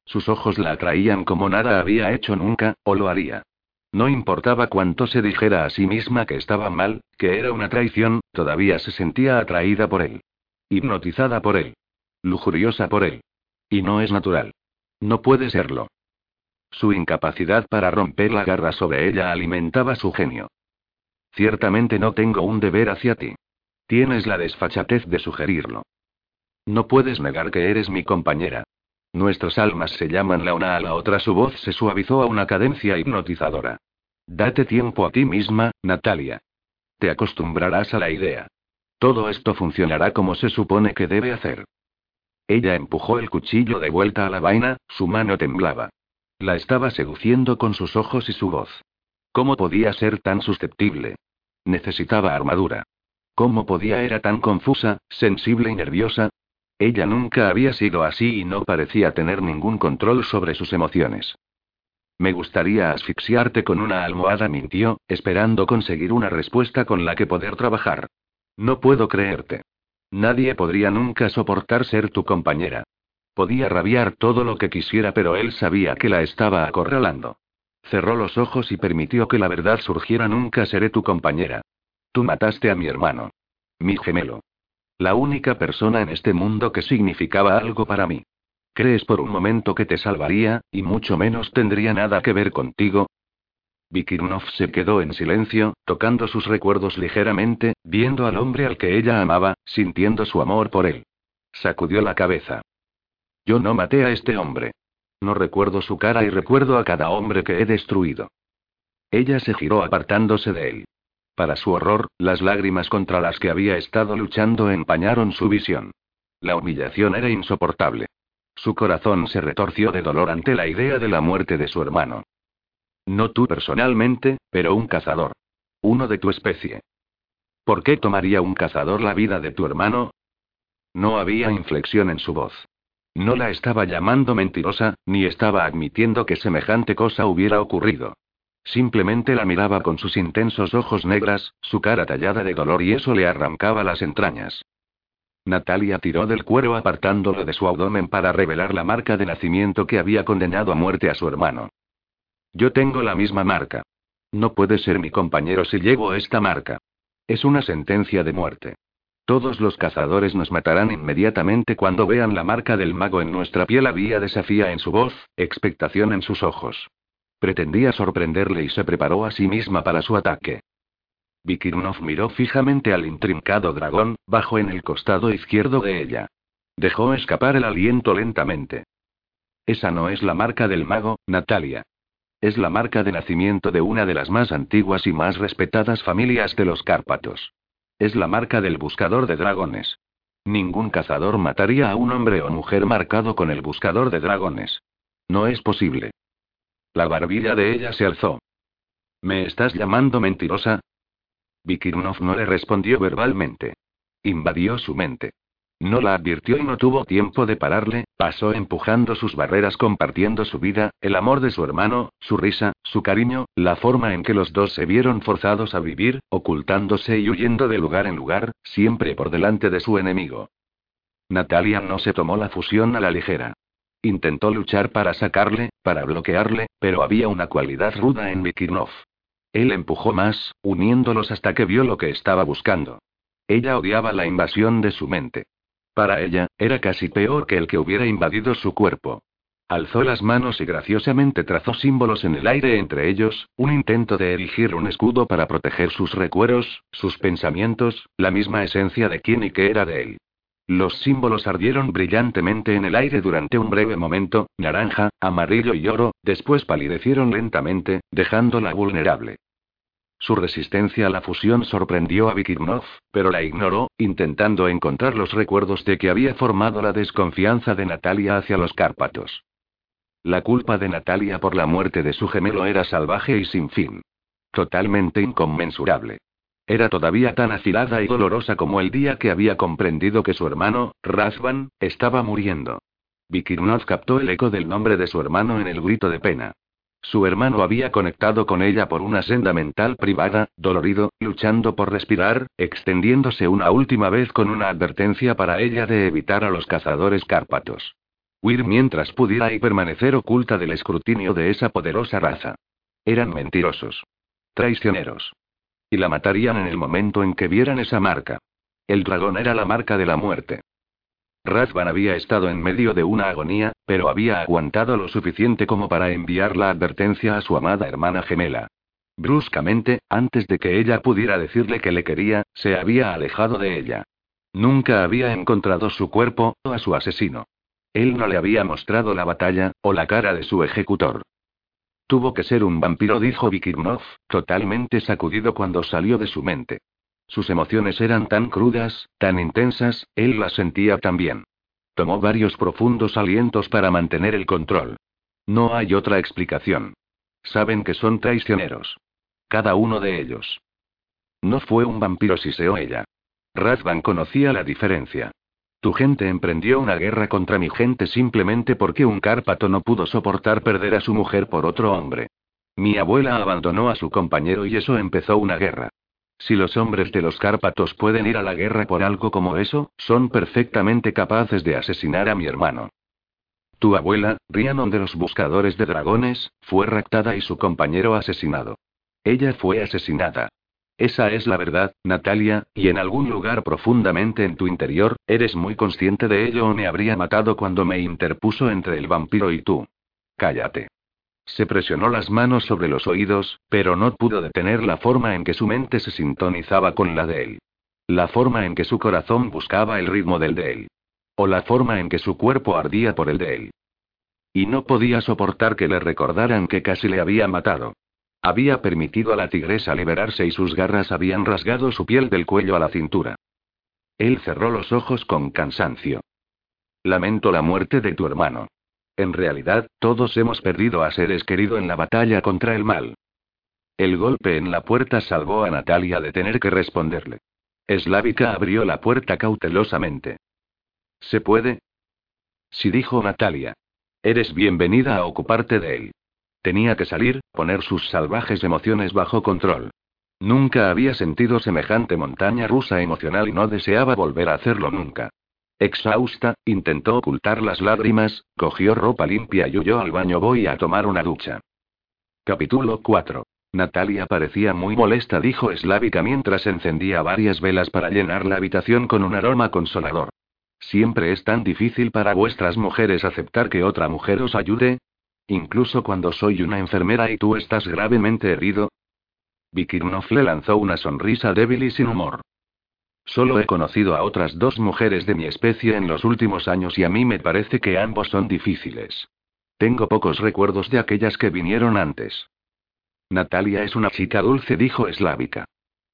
Sus ojos la atraían como nada había hecho nunca, o lo haría. No importaba cuánto se dijera a sí misma que estaba mal, que era una traición, todavía se sentía atraída por él. Hipnotizada por él. Lujuriosa por él. Y no es natural. No puede serlo. Su incapacidad para romper la garra sobre ella alimentaba su genio. Ciertamente no tengo un deber hacia ti. Tienes la desfachatez de sugerirlo. No puedes negar que eres mi compañera. Nuestras almas se llaman la una a la otra. Su voz se suavizó a una cadencia hipnotizadora. Date tiempo a ti misma, Natalia. Te acostumbrarás a la idea. Todo esto funcionará como se supone que debe hacer. Ella empujó el cuchillo de vuelta a la vaina, su mano temblaba. La estaba seduciendo con sus ojos y su voz. ¿Cómo podía ser tan susceptible? Necesitaba armadura. ¿Cómo podía era tan confusa, sensible y nerviosa? Ella nunca había sido así y no parecía tener ningún control sobre sus emociones. Me gustaría asfixiarte con una almohada, mintió, esperando conseguir una respuesta con la que poder trabajar. No puedo creerte. Nadie podría nunca soportar ser tu compañera. Podía rabiar todo lo que quisiera, pero él sabía que la estaba acorralando. Cerró los ojos y permitió que la verdad surgiera. Nunca seré tu compañera. Tú mataste a mi hermano. Mi gemelo. La única persona en este mundo que significaba algo para mí. ¿Crees por un momento que te salvaría, y mucho menos tendría nada que ver contigo? Vikirnov se quedó en silencio, tocando sus recuerdos ligeramente, viendo al hombre al que ella amaba, sintiendo su amor por él. Sacudió la cabeza. Yo no maté a este hombre. No recuerdo su cara y recuerdo a cada hombre que he destruido. Ella se giró apartándose de él. Para su horror, las lágrimas contra las que había estado luchando empañaron su visión. La humillación era insoportable. Su corazón se retorció de dolor ante la idea de la muerte de su hermano. No tú personalmente, pero un cazador. Uno de tu especie. ¿Por qué tomaría un cazador la vida de tu hermano? No había inflexión en su voz. No la estaba llamando mentirosa, ni estaba admitiendo que semejante cosa hubiera ocurrido. Simplemente la miraba con sus intensos ojos negras, su cara tallada de dolor y eso le arrancaba las entrañas. Natalia tiró del cuero apartándolo de su abdomen para revelar la marca de nacimiento que había condenado a muerte a su hermano. Yo tengo la misma marca. No puede ser mi compañero si llevo esta marca. Es una sentencia de muerte. Todos los cazadores nos matarán inmediatamente cuando vean la marca del mago en nuestra piel. Había desafía en su voz, expectación en sus ojos. Pretendía sorprenderle y se preparó a sí misma para su ataque. Vikirnov miró fijamente al intrincado dragón, bajo en el costado izquierdo de ella. Dejó escapar el aliento lentamente. Esa no es la marca del mago, Natalia. Es la marca de nacimiento de una de las más antiguas y más respetadas familias de los Cárpatos. Es la marca del buscador de dragones. Ningún cazador mataría a un hombre o mujer marcado con el buscador de dragones. No es posible. La barbilla de ella se alzó. ¿Me estás llamando mentirosa? Vikirnov no le respondió verbalmente. Invadió su mente. No la advirtió y no tuvo tiempo de pararle, pasó empujando sus barreras compartiendo su vida, el amor de su hermano, su risa, su cariño, la forma en que los dos se vieron forzados a vivir, ocultándose y huyendo de lugar en lugar, siempre por delante de su enemigo. Natalia no se tomó la fusión a la ligera. Intentó luchar para sacarle, para bloquearle, pero había una cualidad ruda en Vikirnov. Él empujó más, uniéndolos hasta que vio lo que estaba buscando. Ella odiaba la invasión de su mente. Para ella, era casi peor que el que hubiera invadido su cuerpo. Alzó las manos y graciosamente trazó símbolos en el aire entre ellos, un intento de erigir un escudo para proteger sus recuerdos, sus pensamientos, la misma esencia de quién y qué era de él. Los símbolos ardieron brillantemente en el aire durante un breve momento, naranja, amarillo y oro, después palidecieron lentamente, dejándola vulnerable. Su resistencia a la fusión sorprendió a Vikirnov, pero la ignoró, intentando encontrar los recuerdos de que había formado la desconfianza de Natalia hacia los Cárpatos. La culpa de Natalia por la muerte de su gemelo era salvaje y sin fin. Totalmente inconmensurable. Era todavía tan afilada y dolorosa como el día que había comprendido que su hermano, Razvan, estaba muriendo. Vikirnov captó el eco del nombre de su hermano en el grito de pena. Su hermano había conectado con ella por una senda mental privada, dolorido, luchando por respirar, extendiéndose una última vez con una advertencia para ella de evitar a los cazadores cárpatos. Huir mientras pudiera y permanecer oculta del escrutinio de esa poderosa raza. Eran mentirosos. Traicioneros. Y la matarían en el momento en que vieran esa marca. El dragón era la marca de la muerte. Razvan había estado en medio de una agonía, pero había aguantado lo suficiente como para enviar la advertencia a su amada hermana gemela. Bruscamente, antes de que ella pudiera decirle que le quería, se había alejado de ella. Nunca había encontrado su cuerpo, o a su asesino. Él no le había mostrado la batalla, o la cara de su ejecutor. Tuvo que ser un vampiro, dijo Vikirnov, totalmente sacudido cuando salió de su mente. Sus emociones eran tan crudas, tan intensas, él las sentía también. Tomó varios profundos alientos para mantener el control. No hay otra explicación. Saben que son traicioneros. Cada uno de ellos. No fue un vampiro, siseó ella. Razvan conocía la diferencia. Tu gente emprendió una guerra contra mi gente simplemente porque un cárpato no pudo soportar perder a su mujer por otro hombre. Mi abuela abandonó a su compañero y eso empezó una guerra. Si los hombres de los Cárpatos pueden ir a la guerra por algo como eso, son perfectamente capaces de asesinar a mi hermano. Tu abuela, Rhiannon de los Buscadores de Dragones, fue raptada y su compañero asesinado. Ella fue asesinada. Esa es la verdad, Natalia, y en algún lugar profundamente en tu interior, eres muy consciente de ello o me habría matado cuando me interpuso entre el vampiro y tú. Cállate. Se presionó las manos sobre los oídos, pero no pudo detener la forma en que su mente se sintonizaba con la de él. La forma en que su corazón buscaba el ritmo del de él. O la forma en que su cuerpo ardía por el de él. Y no podía soportar que le recordaran que casi le había matado. Había permitido a la tigresa liberarse y sus garras habían rasgado su piel del cuello a la cintura. Él cerró los ojos con cansancio. Lamento la muerte de tu hermano. En realidad, todos hemos perdido a seres queridos en la batalla contra el mal. El golpe en la puerta salvó a Natalia de tener que responderle. Slávica abrió la puerta cautelosamente. ¿Se puede? Sí, dijo Natalia. Eres bienvenida a ocuparte de él. Tenía que salir, poner sus salvajes emociones bajo control. Nunca había sentido semejante montaña rusa emocional y no deseaba volver a hacerlo nunca. Exhausta, intentó ocultar las lágrimas, cogió ropa limpia y huyó al baño. Voy a tomar una ducha. Capítulo 4. Natalia parecía muy molesta, dijo Slávica mientras encendía varias velas para llenar la habitación con un aroma consolador. ¿Siempre es tan difícil para vuestras mujeres aceptar que otra mujer os ayude? Incluso cuando soy una enfermera y tú estás gravemente herido. Vikirnov le lanzó una sonrisa débil y sin humor. Solo he conocido a otras dos mujeres de mi especie en los últimos años y a mí me parece que ambos son difíciles. Tengo pocos recuerdos de aquellas que vinieron antes. Natalia es una chica dulce, dijo Slávica.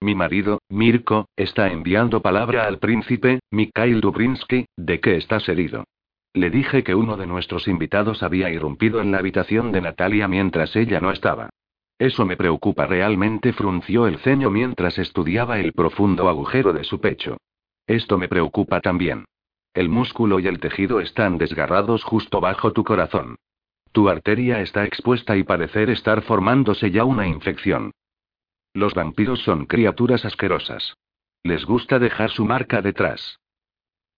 Mi marido, Mirko, está enviando palabra al príncipe, Mikhail Dubrinsky, de que estás herido. Le dije que uno de nuestros invitados había irrumpido en la habitación de Natalia mientras ella no estaba. Eso me preocupa realmente, frunció el ceño mientras estudiaba el profundo agujero de su pecho. Esto me preocupa también. El músculo y el tejido están desgarrados justo bajo tu corazón. Tu arteria está expuesta y parecer estar formándose ya una infección. Los vampiros son criaturas asquerosas. Les gusta dejar su marca detrás.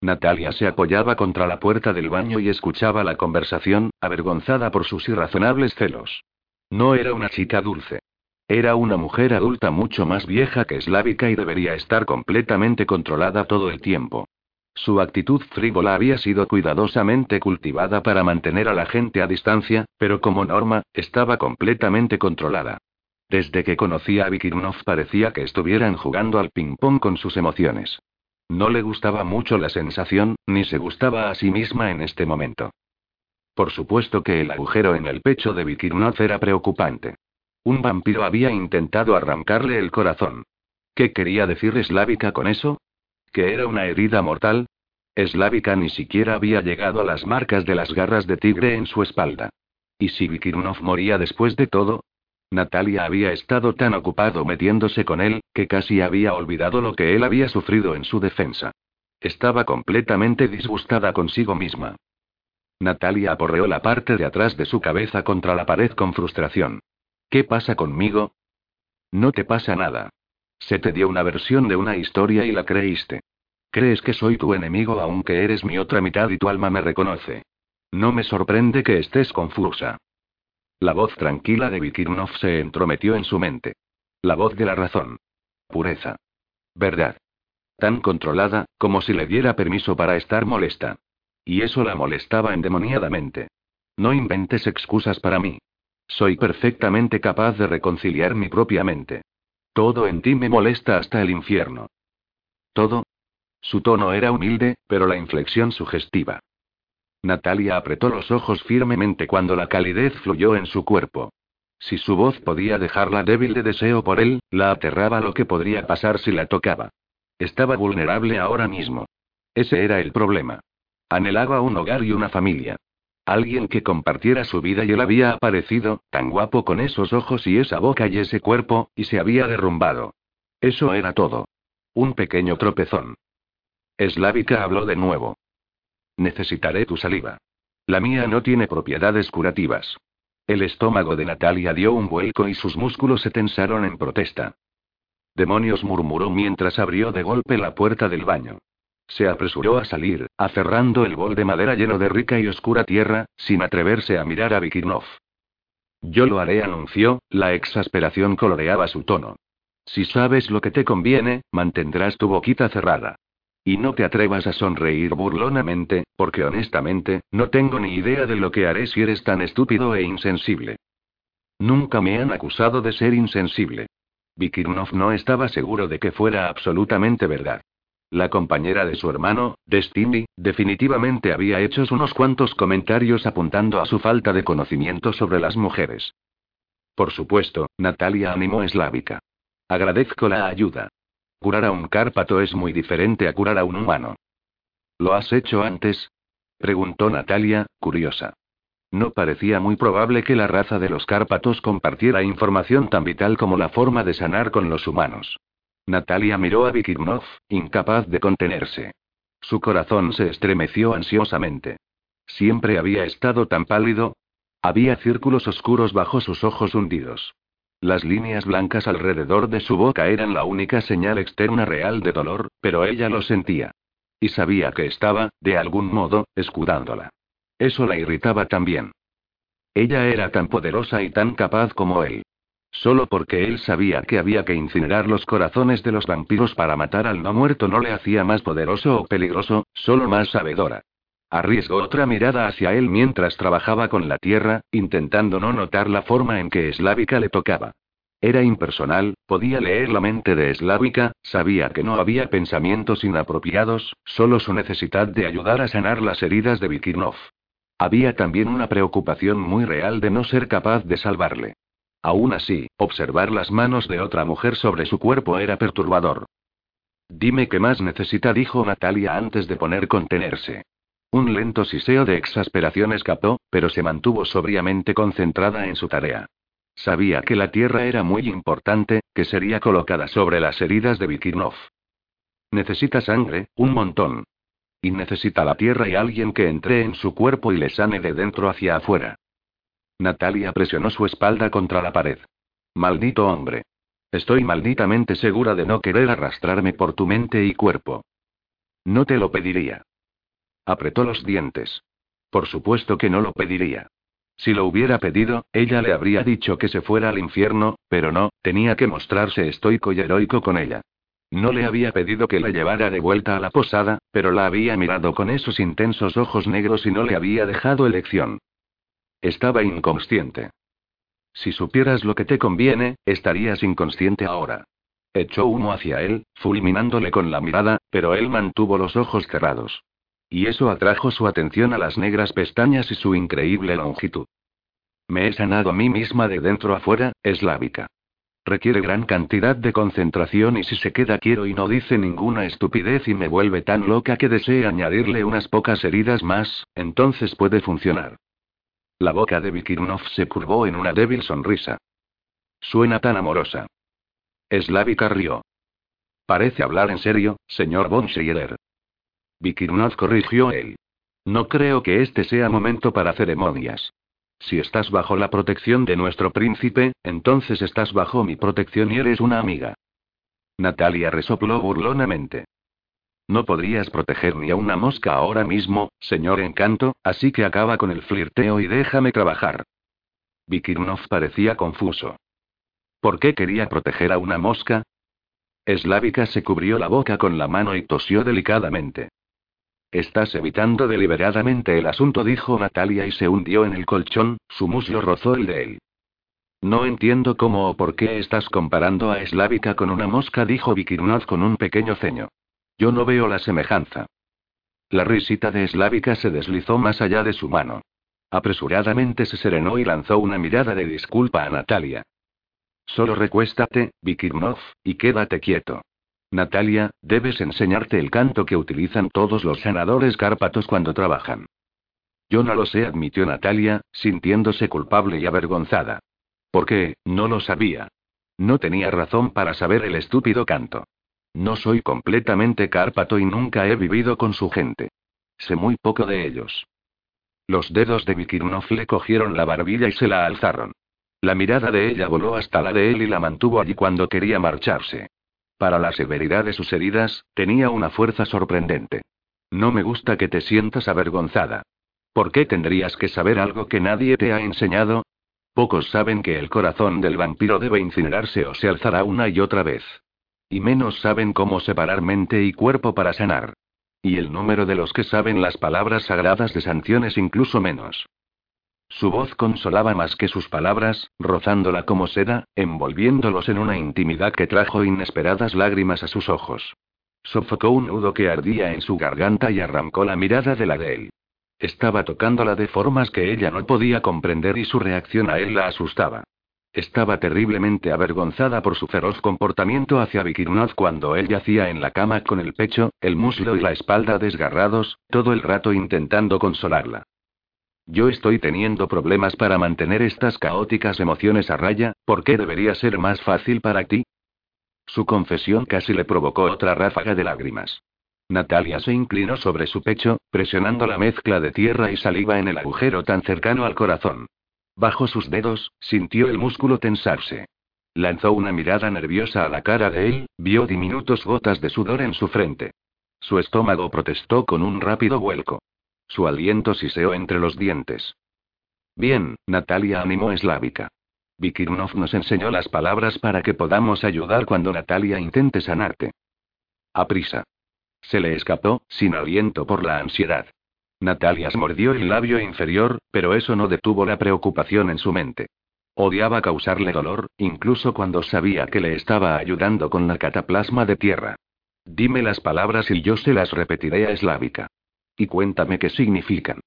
Natalia se apoyaba contra la puerta del baño y escuchaba la conversación, avergonzada por sus irrazonables celos. No era una chica dulce. Era una mujer adulta mucho más vieja que eslávica y debería estar completamente controlada todo el tiempo. Su actitud frívola había sido cuidadosamente cultivada para mantener a la gente a distancia, pero como norma, estaba completamente controlada. Desde que conocía a Vikirnov parecía que estuvieran jugando al ping-pong con sus emociones. No le gustaba mucho la sensación, ni se gustaba a sí misma en este momento. Por supuesto que el agujero en el pecho de Vikirnoth era preocupante. Un vampiro había intentado arrancarle el corazón. ¿Qué quería decir Slávica con eso? ¿Que era una herida mortal? Slávica ni siquiera había llegado a las marcas de las garras de tigre en su espalda. ¿Y si Vikirnov moría después de todo? Natalia había estado tan ocupado metiéndose con él, que casi había olvidado lo que él había sufrido en su defensa. Estaba completamente disgustada consigo misma. Natalia aporreó la parte de atrás de su cabeza contra la pared con frustración. ¿Qué pasa conmigo? No te pasa nada. Se te dio una versión de una historia y la creíste. Crees que soy tu enemigo aunque eres mi otra mitad y tu alma me reconoce. No me sorprende que estés confusa. La voz tranquila de Vikirnov se entrometió en su mente. La voz de la razón. Pureza. Verdad. Tan controlada, como si le diera permiso para estar molesta. Y eso la molestaba endemoniadamente. No inventes excusas para mí. Soy perfectamente capaz de reconciliar mi propia mente. Todo en ti me molesta hasta el infierno. ¿Todo? Su tono era humilde, pero la inflexión sugestiva. Natalia apretó los ojos firmemente cuando la calidez fluyó en su cuerpo. Si su voz podía dejarla débil de deseo por él, la aterraba lo que podría pasar si la tocaba. Estaba vulnerable ahora mismo. Ese era el problema. Anhelaba un hogar y una familia. Alguien que compartiera su vida y él había aparecido, tan guapo con esos ojos y esa boca y ese cuerpo, y se había derrumbado. Eso era todo. Un pequeño tropezón. Eslávica habló de nuevo. Necesitaré tu saliva. La mía no tiene propiedades curativas. El estómago de Natalia dio un vuelco y sus músculos se tensaron en protesta. Demonios murmuró mientras abrió de golpe la puerta del baño. Se apresuró a salir, aferrando el bol de madera lleno de rica y oscura tierra, sin atreverse a mirar a Vikirnov. Yo lo haré, anunció, la exasperación coloreaba su tono. Si sabes lo que te conviene, mantendrás tu boquita cerrada. Y no te atrevas a sonreír burlonamente, porque honestamente, no tengo ni idea de lo que haré si eres tan estúpido e insensible. Nunca me han acusado de ser insensible. Vikirnov no estaba seguro de que fuera absolutamente verdad. La compañera de su hermano, Destiny, definitivamente había hecho unos cuantos comentarios apuntando a su falta de conocimiento sobre las mujeres. Por supuesto, Natalia animó eslávica. Agradezco la ayuda. Curar a un cárpato es muy diferente a curar a un humano. ¿Lo has hecho antes? preguntó Natalia, curiosa. No parecía muy probable que la raza de los cárpatos compartiera información tan vital como la forma de sanar con los humanos. Natalia miró a Vikirnov, incapaz de contenerse. Su corazón se estremeció ansiosamente. Siempre había estado tan pálido. Había círculos oscuros bajo sus ojos hundidos. Las líneas blancas alrededor de su boca eran la única señal externa real de dolor, pero ella lo sentía. Y sabía que estaba, de algún modo, escudándola. Eso la irritaba también. Ella era tan poderosa y tan capaz como él. Solo porque él sabía que había que incinerar los corazones de los vampiros para matar al no muerto no le hacía más poderoso o peligroso, solo más sabedora. Arriesgó otra mirada hacia él mientras trabajaba con la tierra, intentando no notar la forma en que Slávica le tocaba. Era impersonal, podía leer la mente de Slávica, sabía que no había pensamientos inapropiados, solo su necesidad de ayudar a sanar las heridas de Vikirnov. Había también una preocupación muy real de no ser capaz de salvarle. Aún así, observar las manos de otra mujer sobre su cuerpo era perturbador. Dime qué más necesita, dijo Natalia antes de poner contenerse. Un lento siseo de exasperación escapó, pero se mantuvo sobriamente concentrada en su tarea. Sabía que la tierra era muy importante, que sería colocada sobre las heridas de Vikirnov. Necesita sangre, un montón. Y necesita la tierra y alguien que entre en su cuerpo y le sane de dentro hacia afuera. Natalia presionó su espalda contra la pared. Maldito hombre. Estoy malditamente segura de no querer arrastrarme por tu mente y cuerpo. No te lo pediría. Apretó los dientes. Por supuesto que no lo pediría. Si lo hubiera pedido, ella le habría dicho que se fuera al infierno, pero no, tenía que mostrarse estoico y heroico con ella. No le había pedido que la llevara de vuelta a la posada, pero la había mirado con esos intensos ojos negros y no le había dejado elección. Estaba inconsciente. Si supieras lo que te conviene, estarías inconsciente ahora. Echó humo hacia él, fulminándole con la mirada, pero él mantuvo los ojos cerrados. Y eso atrajo su atención a las negras pestañas y su increíble longitud. Me he sanado a mí misma de dentro a fuera, eslávica. Requiere gran cantidad de concentración y si se queda quiero y no dice ninguna estupidez y me vuelve tan loca que desee añadirle unas pocas heridas más, entonces puede funcionar. La boca de Vikirnov se curvó en una débil sonrisa. Suena tan amorosa. Slavika rió. Parece hablar en serio, señor von. Vikirnov corrigió él. No creo que este sea momento para ceremonias. Si estás bajo la protección de nuestro príncipe, entonces estás bajo mi protección y eres una amiga. Natalia resopló burlonamente. No podrías proteger ni a una mosca ahora mismo, señor encanto, así que acaba con el flirteo y déjame trabajar. Vikirnov parecía confuso. ¿Por qué quería proteger a una mosca? Slavika se cubrió la boca con la mano y tosió delicadamente. Estás evitando deliberadamente el asunto, dijo Natalia y se hundió en el colchón, su muslo rozó el de él. No entiendo cómo o por qué estás comparando a Slavika con una mosca, dijo Vikirnov con un pequeño ceño. Yo no veo la semejanza. La risita de Slavika se deslizó más allá de su mano. Apresuradamente se serenó y lanzó una mirada de disculpa a Natalia. Solo recuéstate, Vikirnov, y quédate quieto. Natalia, debes enseñarte el canto que utilizan todos los sanadores cárpatos cuando trabajan. Yo no lo sé, admitió Natalia, sintiéndose culpable y avergonzada. ¿Por qué? No lo sabía. No tenía razón para saber el estúpido canto. No soy completamente cárpato y nunca he vivido con su gente. Sé muy poco de ellos. Los dedos de Vikirnov le cogieron la barbilla y se la alzaron. La mirada de ella voló hasta la de él y la mantuvo allí cuando quería marcharse. Para la severidad de sus heridas, tenía una fuerza sorprendente. No me gusta que te sientas avergonzada. ¿Por qué tendrías que saber algo que nadie te ha enseñado? Pocos saben que el corazón del vampiro debe incinerarse o se alzará una y otra vez. Y menos saben cómo separar mente y cuerpo para sanar. Y el número de los que saben las palabras sagradas de sanciones incluso menos. Su voz consolaba más que sus palabras, rozándola como seda, envolviéndolos en una intimidad que trajo inesperadas lágrimas a sus ojos. Sofocó un nudo que ardía en su garganta y arrancó la mirada de la de él. Estaba tocándola de formas que ella no podía comprender y su reacción a él la asustaba. Estaba terriblemente avergonzada por su feroz comportamiento hacia Vikirnov cuando él yacía en la cama con el pecho, el muslo y la espalda desgarrados, todo el rato intentando consolarla. Yo estoy teniendo problemas para mantener estas caóticas emociones a raya, ¿por qué debería ser más fácil para ti? Su confesión casi le provocó otra ráfaga de lágrimas. Natalia se inclinó sobre su pecho, presionando la mezcla de tierra y saliva en el agujero tan cercano al corazón. Bajo sus dedos, sintió el músculo tensarse. Lanzó una mirada nerviosa a la cara de él, vio diminutos gotas de sudor en su frente. Su estómago protestó con un rápido vuelco. Su aliento siseó entre los dientes. Bien, Natalia animó eslávica. Vikirnov nos enseñó las palabras para que podamos ayudar cuando Natalia intente sanarte. A prisa. Se le escapó, sin aliento por la ansiedad. Natalia mordió el labio inferior, pero eso no detuvo la preocupación en su mente. Odiaba causarle dolor, incluso cuando sabía que le estaba ayudando con la cataplasma de tierra. Dime las palabras y yo se las repetiré a eslávica. Y cuéntame qué significan.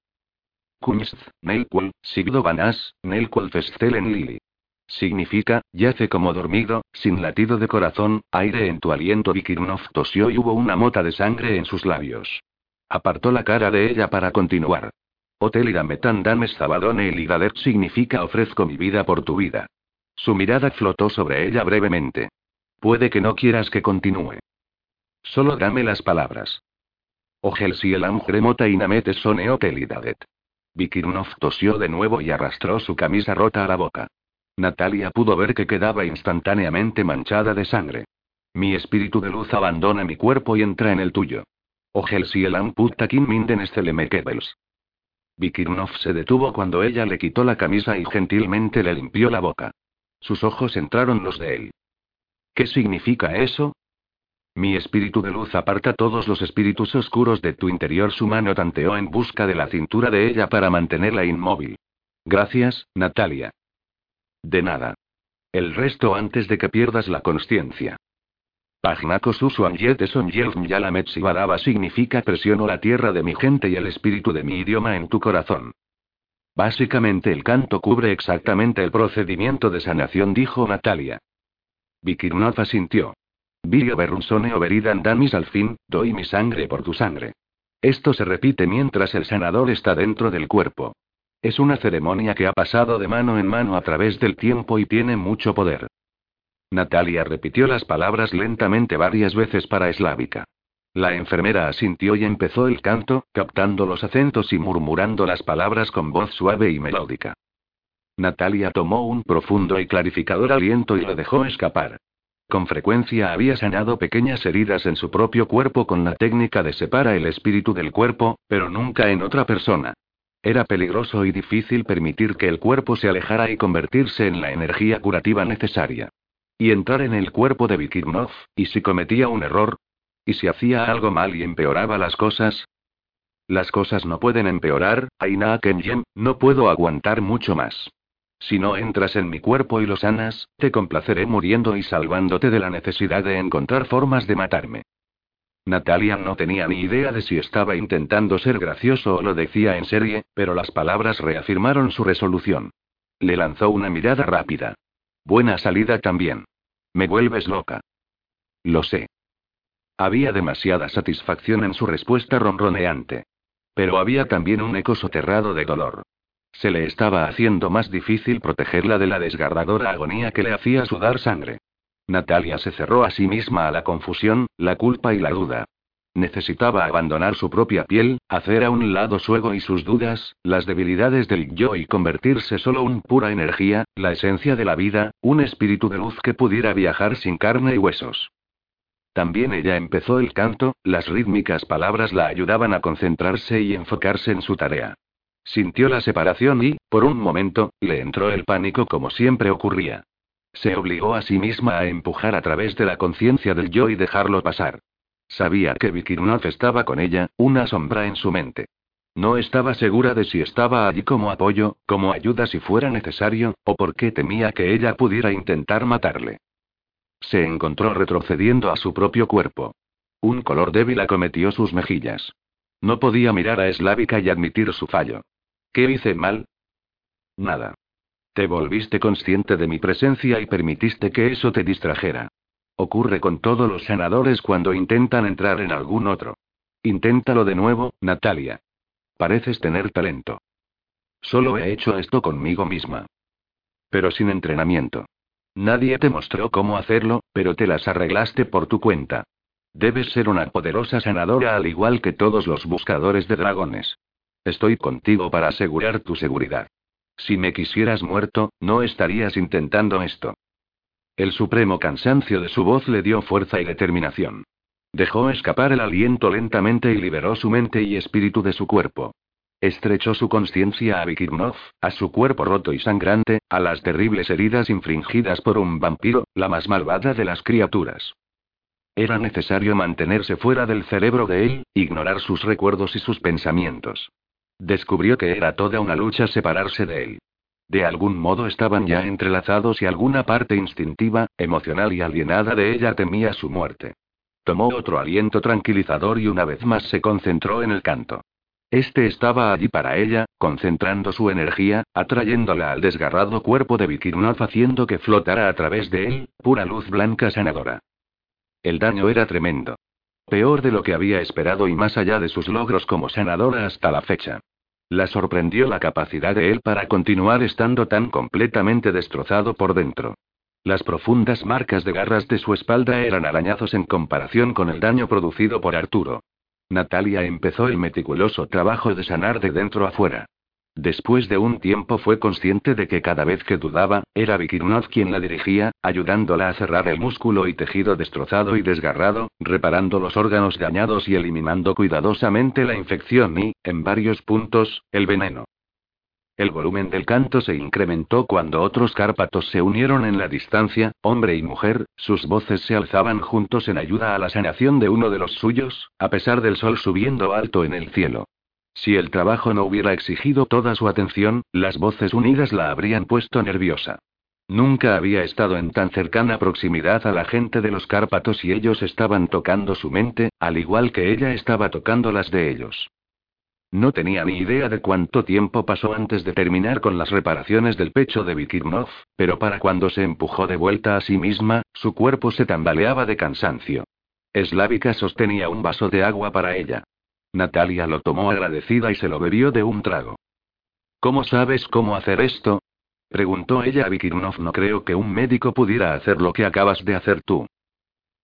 Kunst, Nelquol, Sigdo Vanas, Nelquol Festelen Lili. Significa, yace como dormido, sin latido de corazón, aire en tu aliento. Vikirnov tosió y hubo una mota de sangre en sus labios. Apartó la cara de ella para continuar. Hotelida metandames zabadone eligader significa ofrezco mi vida por tu vida. Su mirada flotó sobre ella brevemente. Puede que no quieras que continúe. Solo dame las palabras. Ogel si el remota y namete son eotelidadet. Vikirnov tosió de nuevo y arrastró su camisa rota a la boca. Natalia pudo ver que quedaba instantáneamente manchada de sangre. Mi espíritu de luz abandona mi cuerpo y entra en el tuyo. Ogel si el amputakin minden estelemekebels. Vikirnov se detuvo cuando ella le quitó la camisa y gentilmente le limpió la boca. Sus ojos entraron los de él. ¿Qué significa eso? Mi espíritu de luz aparta todos los espíritus oscuros de tu interior. Su mano tanteó en busca de la cintura de ella para mantenerla inmóvil. Gracias, Natalia. De nada. El resto antes de que pierdas la conciencia. Pagnako Susuanyet son Yalamet Sibadaba significa presiono la tierra de mi gente y el espíritu de mi idioma en tu corazón. Básicamente el canto cubre exactamente el procedimiento de sanación, dijo Natalia. Vikirnov asintió. Virio Berrunsone Oberidan Damis al fin, doy mi sangre por tu sangre. Esto se repite mientras el sanador está dentro del cuerpo. Es una ceremonia que ha pasado de mano en mano a través del tiempo y tiene mucho poder. Natalia repitió las palabras lentamente varias veces para eslávica. La enfermera asintió y empezó el canto, captando los acentos y murmurando las palabras con voz suave y melódica. Natalia tomó un profundo y clarificador aliento y lo dejó escapar. Con frecuencia había sanado pequeñas heridas en su propio cuerpo con la técnica de separa el espíritu del cuerpo, pero nunca en otra persona. Era peligroso y difícil permitir que el cuerpo se alejara y convertirse en la energía curativa necesaria. Y entrar en el cuerpo de Vikirnov, y si cometía un error, y si hacía algo mal y empeoraba las cosas. Las cosas no pueden empeorar, Aina Kenyem, no puedo aguantar mucho más. Si no entras en mi cuerpo y lo sanas, te complaceré muriendo y salvándote de la necesidad de encontrar formas de matarme. Natalia no tenía ni idea de si estaba intentando ser gracioso o lo decía en serie, pero las palabras reafirmaron su resolución. Le lanzó una mirada rápida. Buena salida también. Me vuelves loca. Lo sé. Había demasiada satisfacción en su respuesta ronroneante. Pero había también un eco soterrado de dolor. Se le estaba haciendo más difícil protegerla de la desgarradora agonía que le hacía sudar sangre. Natalia se cerró a sí misma a la confusión, la culpa y la duda. Necesitaba abandonar su propia piel, hacer a un lado su ego y sus dudas, las debilidades del yo y convertirse solo en pura energía, la esencia de la vida, un espíritu de luz que pudiera viajar sin carne y huesos. También ella empezó el canto, las rítmicas palabras la ayudaban a concentrarse y enfocarse en su tarea. Sintió la separación y, por un momento, le entró el pánico como siempre ocurría. Se obligó a sí misma a empujar a través de la conciencia del yo y dejarlo pasar. Sabía que Vikirnov estaba con ella, una sombra en su mente. No estaba segura de si estaba allí como apoyo, como ayuda si fuera necesario, o porque temía que ella pudiera intentar matarle. Se encontró retrocediendo a su propio cuerpo. Un color débil acometió sus mejillas. No podía mirar a Eslávica y admitir su fallo. ¿Qué hice mal? Nada. Te volviste consciente de mi presencia y permitiste que eso te distrajera. Ocurre con todos los sanadores cuando intentan entrar en algún otro. Inténtalo de nuevo, Natalia. Pareces tener talento. Solo he hecho esto conmigo misma. Pero sin entrenamiento. Nadie te mostró cómo hacerlo, pero te las arreglaste por tu cuenta. Debes ser una poderosa sanadora al igual que todos los buscadores de dragones. Estoy contigo para asegurar tu seguridad. Si me quisieras muerto, no estarías intentando esto. El supremo cansancio de su voz le dio fuerza y determinación. Dejó escapar el aliento lentamente y liberó su mente y espíritu de su cuerpo. Estrechó su conciencia a Vikirnov, a su cuerpo roto y sangrante, a las terribles heridas infringidas por un vampiro, la más malvada de las criaturas. Era necesario mantenerse fuera del cerebro de él, ignorar sus recuerdos y sus pensamientos. Descubrió que era toda una lucha separarse de él. De algún modo estaban ya entrelazados y alguna parte instintiva, emocional y alienada de ella temía su muerte. Tomó otro aliento tranquilizador y una vez más se concentró en el canto. Este estaba allí para ella, concentrando su energía, atrayéndola al desgarrado cuerpo de Vikirnov haciendo que flotara a través de él, pura luz blanca sanadora. El daño era tremendo. Peor de lo que había esperado y más allá de sus logros como sanadora hasta la fecha. La sorprendió la capacidad de él para continuar estando tan completamente destrozado por dentro. Las profundas marcas de garras de su espalda eran arañazos en comparación con el daño producido por Arturo. Natalia empezó el meticuloso trabajo de sanar de dentro a fuera. Después de un tiempo fue consciente de que cada vez que dudaba, era Vikirnov quien la dirigía, ayudándola a cerrar el músculo y tejido destrozado y desgarrado, reparando los órganos dañados y eliminando cuidadosamente la infección y, en varios puntos, el veneno. El volumen del canto se incrementó cuando otros cárpatos se unieron en la distancia, hombre y mujer, sus voces se alzaban juntos en ayuda a la sanación de uno de los suyos, a pesar del sol subiendo alto en el cielo. Si el trabajo no hubiera exigido toda su atención, las voces unidas la habrían puesto nerviosa. Nunca había estado en tan cercana proximidad a la gente de los Cárpatos y ellos estaban tocando su mente, al igual que ella estaba tocando las de ellos. No tenía ni idea de cuánto tiempo pasó antes de terminar con las reparaciones del pecho de Vikirnov, pero para cuando se empujó de vuelta a sí misma, su cuerpo se tambaleaba de cansancio. Slávica sostenía un vaso de agua para ella. Natalia lo tomó agradecida y se lo bebió de un trago. ¿Cómo sabes cómo hacer esto? Preguntó ella a Vikirnov. No creo que un médico pudiera hacer lo que acabas de hacer tú.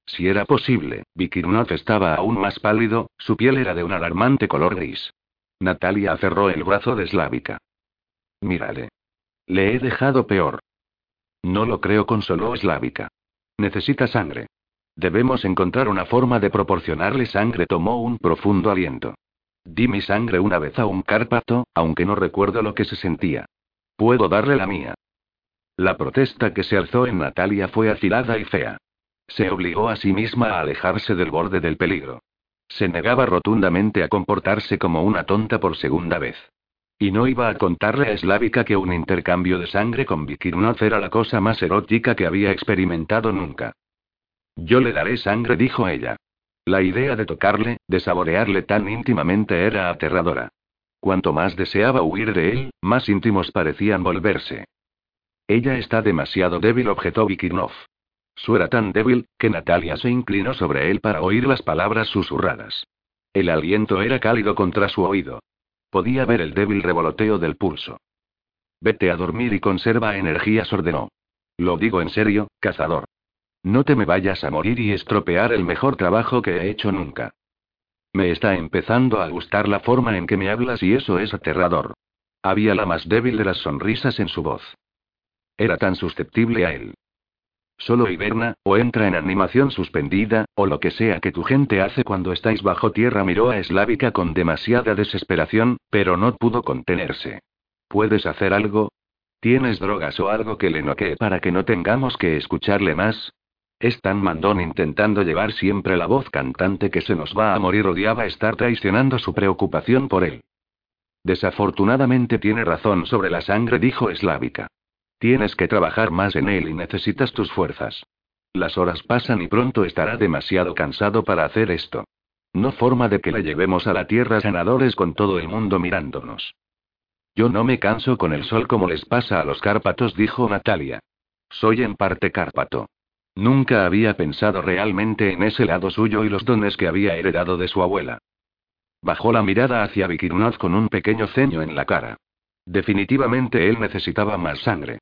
Si era posible, Vikirnov estaba aún más pálido, su piel era de un alarmante color gris. Natalia aferró el brazo de Slávica. Mírale. Le he dejado peor. No lo creo, consoló Slávica. Necesita sangre. Debemos encontrar una forma de proporcionarle sangre. Tomó un profundo aliento. Di mi sangre una vez a un cárpato, aunque no recuerdo lo que se sentía. Puedo darle la mía. La protesta que se alzó en Natalia fue afilada y fea. Se obligó a sí misma a alejarse del borde del peligro. Se negaba rotundamente a comportarse como una tonta por segunda vez. Y no iba a contarle a Slávica que un intercambio de sangre con Vikirnov era la cosa más erótica que había experimentado nunca. Yo le daré sangre, dijo ella. La idea de tocarle, de saborearle tan íntimamente era aterradora. Cuanto más deseaba huir de él, más íntimos parecían volverse. Ella está demasiado débil, objetó Vikirnov. Su era tan débil, que Natalia se inclinó sobre él para oír las palabras susurradas. El aliento era cálido contra su oído. Podía ver el débil revoloteo del pulso. Vete a dormir y conserva energías, ordenó. Lo digo en serio, cazador. No te me vayas a morir y estropear el mejor trabajo que he hecho nunca. Me está empezando a gustar la forma en que me hablas y eso es aterrador. Había la más débil de las sonrisas en su voz. Era tan susceptible a él. Solo hiberna, o entra en animación suspendida, o lo que sea que tu gente hace cuando estáis bajo tierra. Miró a Slávica con demasiada desesperación, pero no pudo contenerse. ¿Puedes hacer algo? ¿Tienes drogas o algo que le noquee para que no tengamos que escucharle más? Es tan mandón intentando llevar siempre la voz cantante que se nos va a morir. Odiaba estar traicionando su preocupación por él. Desafortunadamente tiene razón sobre la sangre, dijo Slávica. Tienes que trabajar más en él y necesitas tus fuerzas. Las horas pasan y pronto estará demasiado cansado para hacer esto. No forma de que la llevemos a la tierra sanadores con todo el mundo mirándonos. Yo no me canso con el sol como les pasa a los Cárpatos, dijo Natalia. Soy en parte Cárpato. Nunca había pensado realmente en ese lado suyo y los dones que había heredado de su abuela. Bajó la mirada hacia Vikirnov con un pequeño ceño en la cara. Definitivamente él necesitaba más sangre.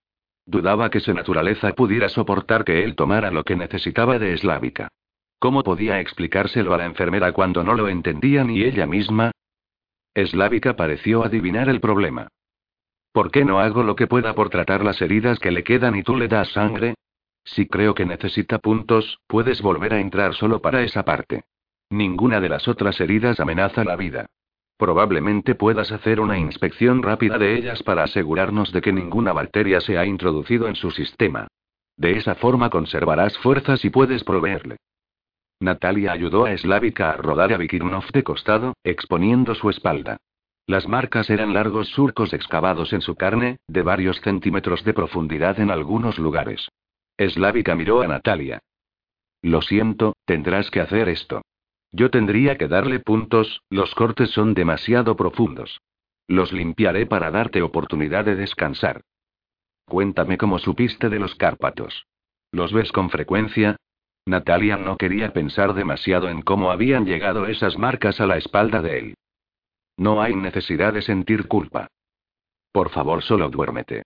Dudaba que su naturaleza pudiera soportar que él tomara lo que necesitaba de Eslávica. ¿Cómo podía explicárselo a la enfermera cuando no lo entendía ni ella misma? Eslávica pareció adivinar el problema. ¿Por qué no hago lo que pueda por tratar las heridas que le quedan y tú le das sangre? Si creo que necesita puntos, puedes volver a entrar solo para esa parte. Ninguna de las otras heridas amenaza la vida. Probablemente puedas hacer una inspección rápida de ellas para asegurarnos de que ninguna bacteria se ha introducido en su sistema. De esa forma conservarás fuerzas y puedes proveerle. Natalia ayudó a Slavika a rodar a Vikirnov de costado, exponiendo su espalda. Las marcas eran largos surcos excavados en su carne, de varios centímetros de profundidad en algunos lugares. Slávica miró a Natalia. Lo siento, tendrás que hacer esto. Yo tendría que darle puntos, los cortes son demasiado profundos. Los limpiaré para darte oportunidad de descansar. Cuéntame cómo supiste de los Cárpatos. ¿Los ves con frecuencia? Natalia no quería pensar demasiado en cómo habían llegado esas marcas a la espalda de él. No hay necesidad de sentir culpa. Por favor, solo duérmete.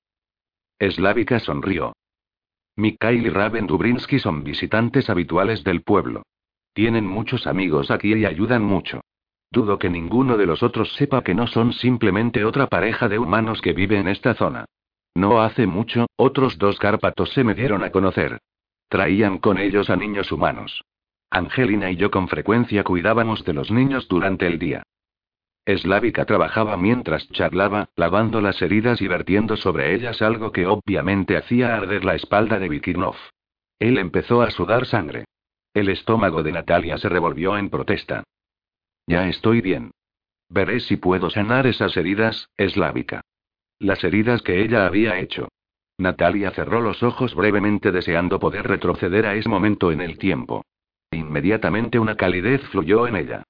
Slávica sonrió. Mikhail y Raven Dubrinsky son visitantes habituales del pueblo. Tienen muchos amigos aquí y ayudan mucho. Dudo que ninguno de los otros sepa que no son simplemente otra pareja de humanos que vive en esta zona. No hace mucho, otros dos cárpatos se me dieron a conocer. Traían con ellos a niños humanos. Angelina y yo con frecuencia cuidábamos de los niños durante el día. Slávica trabajaba mientras charlaba, lavando las heridas y vertiendo sobre ellas algo que obviamente hacía arder la espalda de Vikirnov. Él empezó a sudar sangre. El estómago de Natalia se revolvió en protesta. Ya estoy bien. Veré si puedo sanar esas heridas, Slávica. Las heridas que ella había hecho. Natalia cerró los ojos brevemente deseando poder retroceder a ese momento en el tiempo. Inmediatamente una calidez fluyó en ella.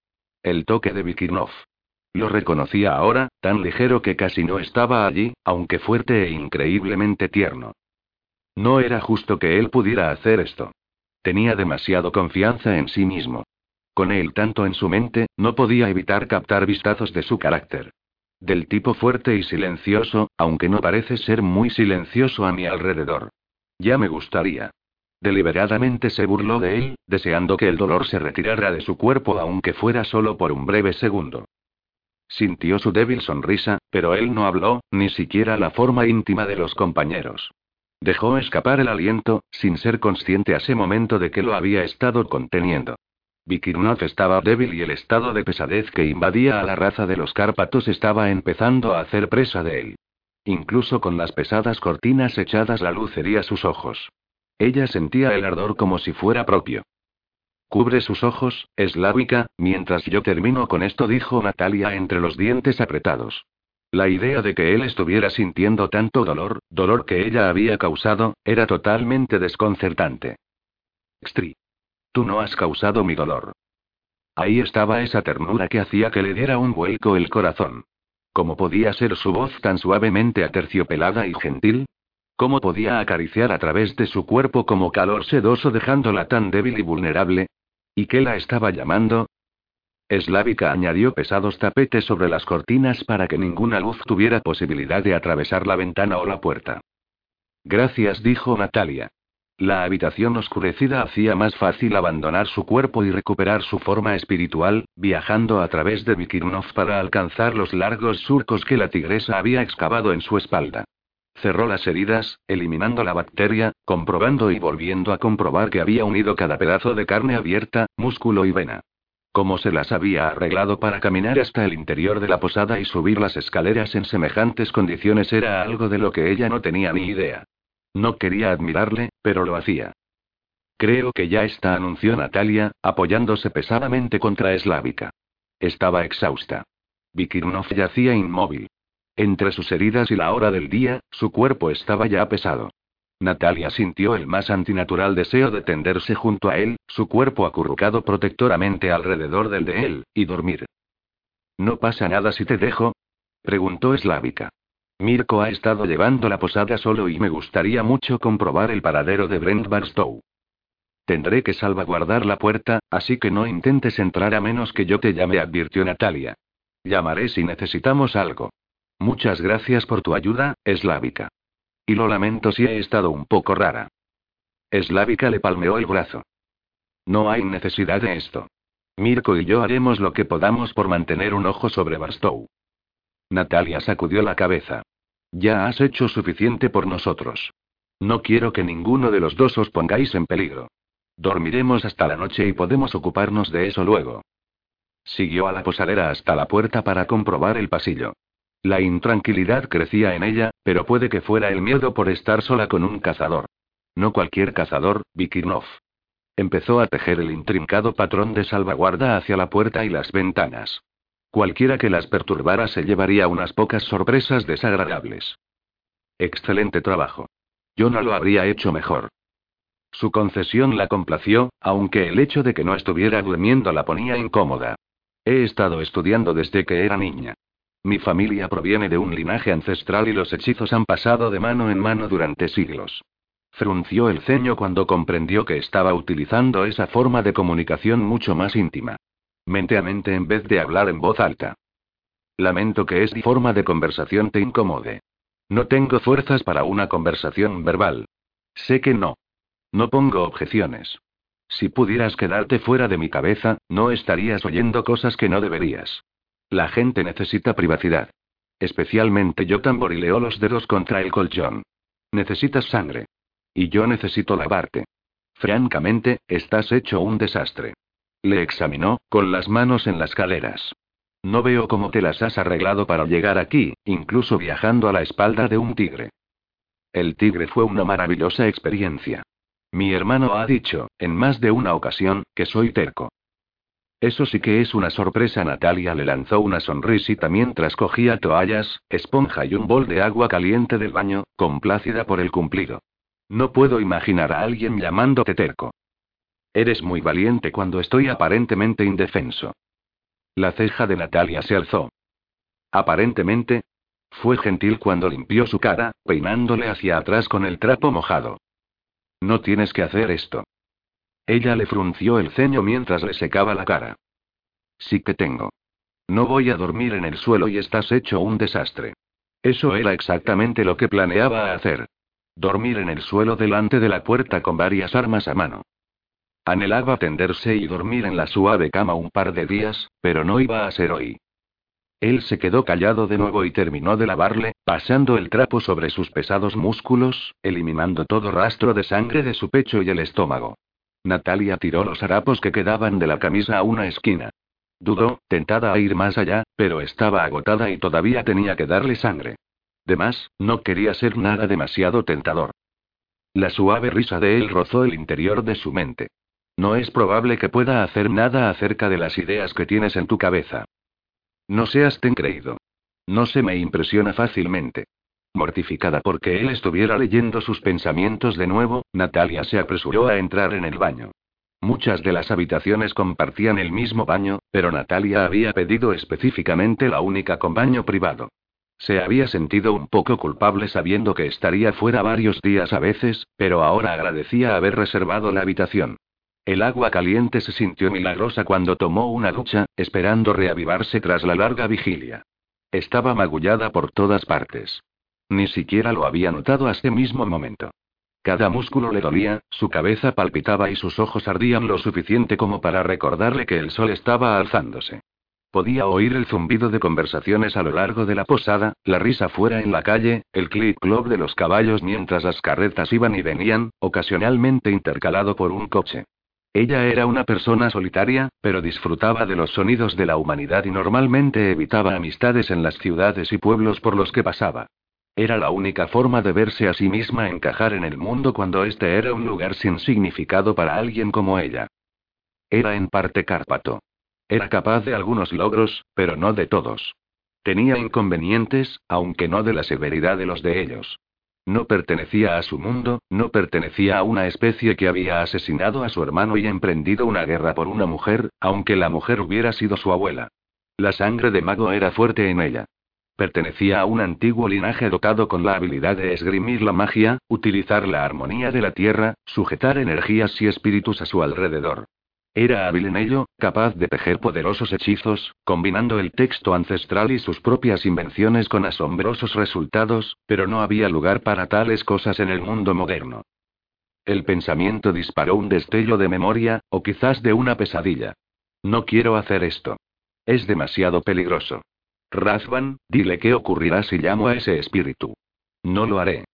El toque de Vikirnov. Lo reconocía ahora, tan ligero que casi no estaba allí, aunque fuerte e increíblemente tierno. No era justo que él pudiera hacer esto. Tenía demasiado confianza en sí mismo. Con él tanto en su mente, no podía evitar captar vistazos de su carácter. Del tipo fuerte y silencioso, aunque no parece ser muy silencioso a mi alrededor. Ya me gustaría. Deliberadamente se burló de él, deseando que el dolor se retirara de su cuerpo aunque fuera solo por un breve segundo. Sintió su débil sonrisa, pero él no habló, ni siquiera la forma íntima de los compañeros. Dejó escapar el aliento, sin ser consciente a ese momento de que lo había estado conteniendo. Vikirnov estaba débil y el estado de pesadez que invadía a la raza de los Cárpatos estaba empezando a hacer presa de él. Incluso con las pesadas cortinas echadas la luz hería sus ojos. Ella sentía el ardor como si fuera propio. Cubre sus ojos, eslávica, mientras yo termino con esto, dijo Natalia entre los dientes apretados. La idea de que él estuviera sintiendo tanto dolor, dolor que ella había causado, era totalmente desconcertante. Extri. Tú no has causado mi dolor. Ahí estaba esa ternura que hacía que le diera un vuelco el corazón. ¿Cómo podía ser su voz tan suavemente aterciopelada y gentil? ¿Cómo podía acariciar a través de su cuerpo como calor sedoso dejándola tan débil y vulnerable? ¿Y qué la estaba llamando? Eslávica añadió pesados tapetes sobre las cortinas para que ninguna luz tuviera posibilidad de atravesar la ventana o la puerta. Gracias, dijo Natalia. La habitación oscurecida hacía más fácil abandonar su cuerpo y recuperar su forma espiritual, viajando a través de Vikirnov para alcanzar los largos surcos que la tigresa había excavado en su espalda. Cerró las heridas, eliminando la bacteria, comprobando y volviendo a comprobar que había unido cada pedazo de carne abierta, músculo y vena. Cómo se las había arreglado para caminar hasta el interior de la posada y subir las escaleras en semejantes condiciones era algo de lo que ella no tenía ni idea. No quería admirarle, pero lo hacía. Creo que ya está, anunció Natalia, apoyándose pesadamente contra Eslávica. Estaba exhausta. Vikirnov yacía inmóvil. Entre sus heridas y la hora del día, su cuerpo estaba ya pesado. Natalia sintió el más antinatural deseo de tenderse junto a él, su cuerpo acurrucado protectoramente alrededor del de él, y dormir. ¿No pasa nada si te dejo? preguntó Eslávica. Mirko ha estado llevando la posada solo y me gustaría mucho comprobar el paradero de Brent Barstow. Tendré que salvaguardar la puerta, así que no intentes entrar a menos que yo te llame, advirtió Natalia. Llamaré si necesitamos algo. Muchas gracias por tu ayuda, Eslávica. Y lo lamento si he estado un poco rara. Eslávica le palmeó el brazo. No hay necesidad de esto. Mirko y yo haremos lo que podamos por mantener un ojo sobre Barstow. Natalia sacudió la cabeza. Ya has hecho suficiente por nosotros. No quiero que ninguno de los dos os pongáis en peligro. Dormiremos hasta la noche y podemos ocuparnos de eso luego. Siguió a la posadera hasta la puerta para comprobar el pasillo. La intranquilidad crecía en ella, pero puede que fuera el miedo por estar sola con un cazador. No cualquier cazador, Vikirnov. Empezó a tejer el intrincado patrón de salvaguarda hacia la puerta y las ventanas. Cualquiera que las perturbara se llevaría unas pocas sorpresas desagradables. Excelente trabajo. Yo no lo habría hecho mejor. Su concesión la complació, aunque el hecho de que no estuviera durmiendo la ponía incómoda. He estado estudiando desde que era niña. Mi familia proviene de un linaje ancestral y los hechizos han pasado de mano en mano durante siglos. Frunció el ceño cuando comprendió que estaba utilizando esa forma de comunicación mucho más íntima mente a mente en vez de hablar en voz alta. Lamento que esta forma de conversación te incomode. No tengo fuerzas para una conversación verbal. Sé que no. No pongo objeciones. Si pudieras quedarte fuera de mi cabeza, no estarías oyendo cosas que no deberías. La gente necesita privacidad. Especialmente yo tamborileo los dedos contra el colchón. Necesitas sangre. Y yo necesito lavarte. Francamente, estás hecho un desastre. Le examinó, con las manos en las caleras. No veo cómo te las has arreglado para llegar aquí, incluso viajando a la espalda de un tigre. El tigre fue una maravillosa experiencia. Mi hermano ha dicho, en más de una ocasión, que soy terco. Eso sí que es una sorpresa. Natalia le lanzó una sonrisita mientras cogía toallas, esponja y un bol de agua caliente del baño, complácida por el cumplido. No puedo imaginar a alguien llamándote terco. Eres muy valiente cuando estoy aparentemente indefenso. La ceja de Natalia se alzó. Aparentemente. Fue gentil cuando limpió su cara, peinándole hacia atrás con el trapo mojado. No tienes que hacer esto. Ella le frunció el ceño mientras le secaba la cara. Sí que tengo. No voy a dormir en el suelo y estás hecho un desastre. Eso era exactamente lo que planeaba hacer. Dormir en el suelo delante de la puerta con varias armas a mano. Anhelaba tenderse y dormir en la suave cama un par de días, pero no iba a ser hoy. Él se quedó callado de nuevo y terminó de lavarle, pasando el trapo sobre sus pesados músculos, eliminando todo rastro de sangre de su pecho y el estómago. Natalia tiró los harapos que quedaban de la camisa a una esquina. Dudó, tentada a ir más allá, pero estaba agotada y todavía tenía que darle sangre. Demás, no quería ser nada demasiado tentador. La suave risa de él rozó el interior de su mente. No es probable que pueda hacer nada acerca de las ideas que tienes en tu cabeza. No seas ten creído. No se me impresiona fácilmente. Mortificada porque él estuviera leyendo sus pensamientos de nuevo, Natalia se apresuró a entrar en el baño. Muchas de las habitaciones compartían el mismo baño, pero Natalia había pedido específicamente la única con baño privado. Se había sentido un poco culpable sabiendo que estaría fuera varios días a veces, pero ahora agradecía haber reservado la habitación. El agua caliente se sintió milagrosa cuando tomó una ducha, esperando reavivarse tras la larga vigilia. Estaba magullada por todas partes. Ni siquiera lo había notado hasta ese mismo momento. Cada músculo le dolía, su cabeza palpitaba y sus ojos ardían lo suficiente como para recordarle que el sol estaba alzándose. Podía oír el zumbido de conversaciones a lo largo de la posada, la risa fuera en la calle, el clic-clop de los caballos mientras las carretas iban y venían, ocasionalmente intercalado por un coche. Ella era una persona solitaria, pero disfrutaba de los sonidos de la humanidad y normalmente evitaba amistades en las ciudades y pueblos por los que pasaba. Era la única forma de verse a sí misma encajar en el mundo cuando este era un lugar sin significado para alguien como ella. Era en parte Cárpato. Era capaz de algunos logros, pero no de todos. Tenía inconvenientes, aunque no de la severidad de los de ellos. No pertenecía a su mundo, no pertenecía a una especie que había asesinado a su hermano y emprendido una guerra por una mujer, aunque la mujer hubiera sido su abuela. La sangre de mago era fuerte en ella. Pertenecía a un antiguo linaje dotado con la habilidad de esgrimir la magia, utilizar la armonía de la tierra, sujetar energías y espíritus a su alrededor. Era hábil en ello, capaz de tejer poderosos hechizos, combinando el texto ancestral y sus propias invenciones con asombrosos resultados, pero no había lugar para tales cosas en el mundo moderno. El pensamiento disparó un destello de memoria, o quizás de una pesadilla. No quiero hacer esto. Es demasiado peligroso. Razvan, dile qué ocurrirá si llamo a ese espíritu. No lo haré.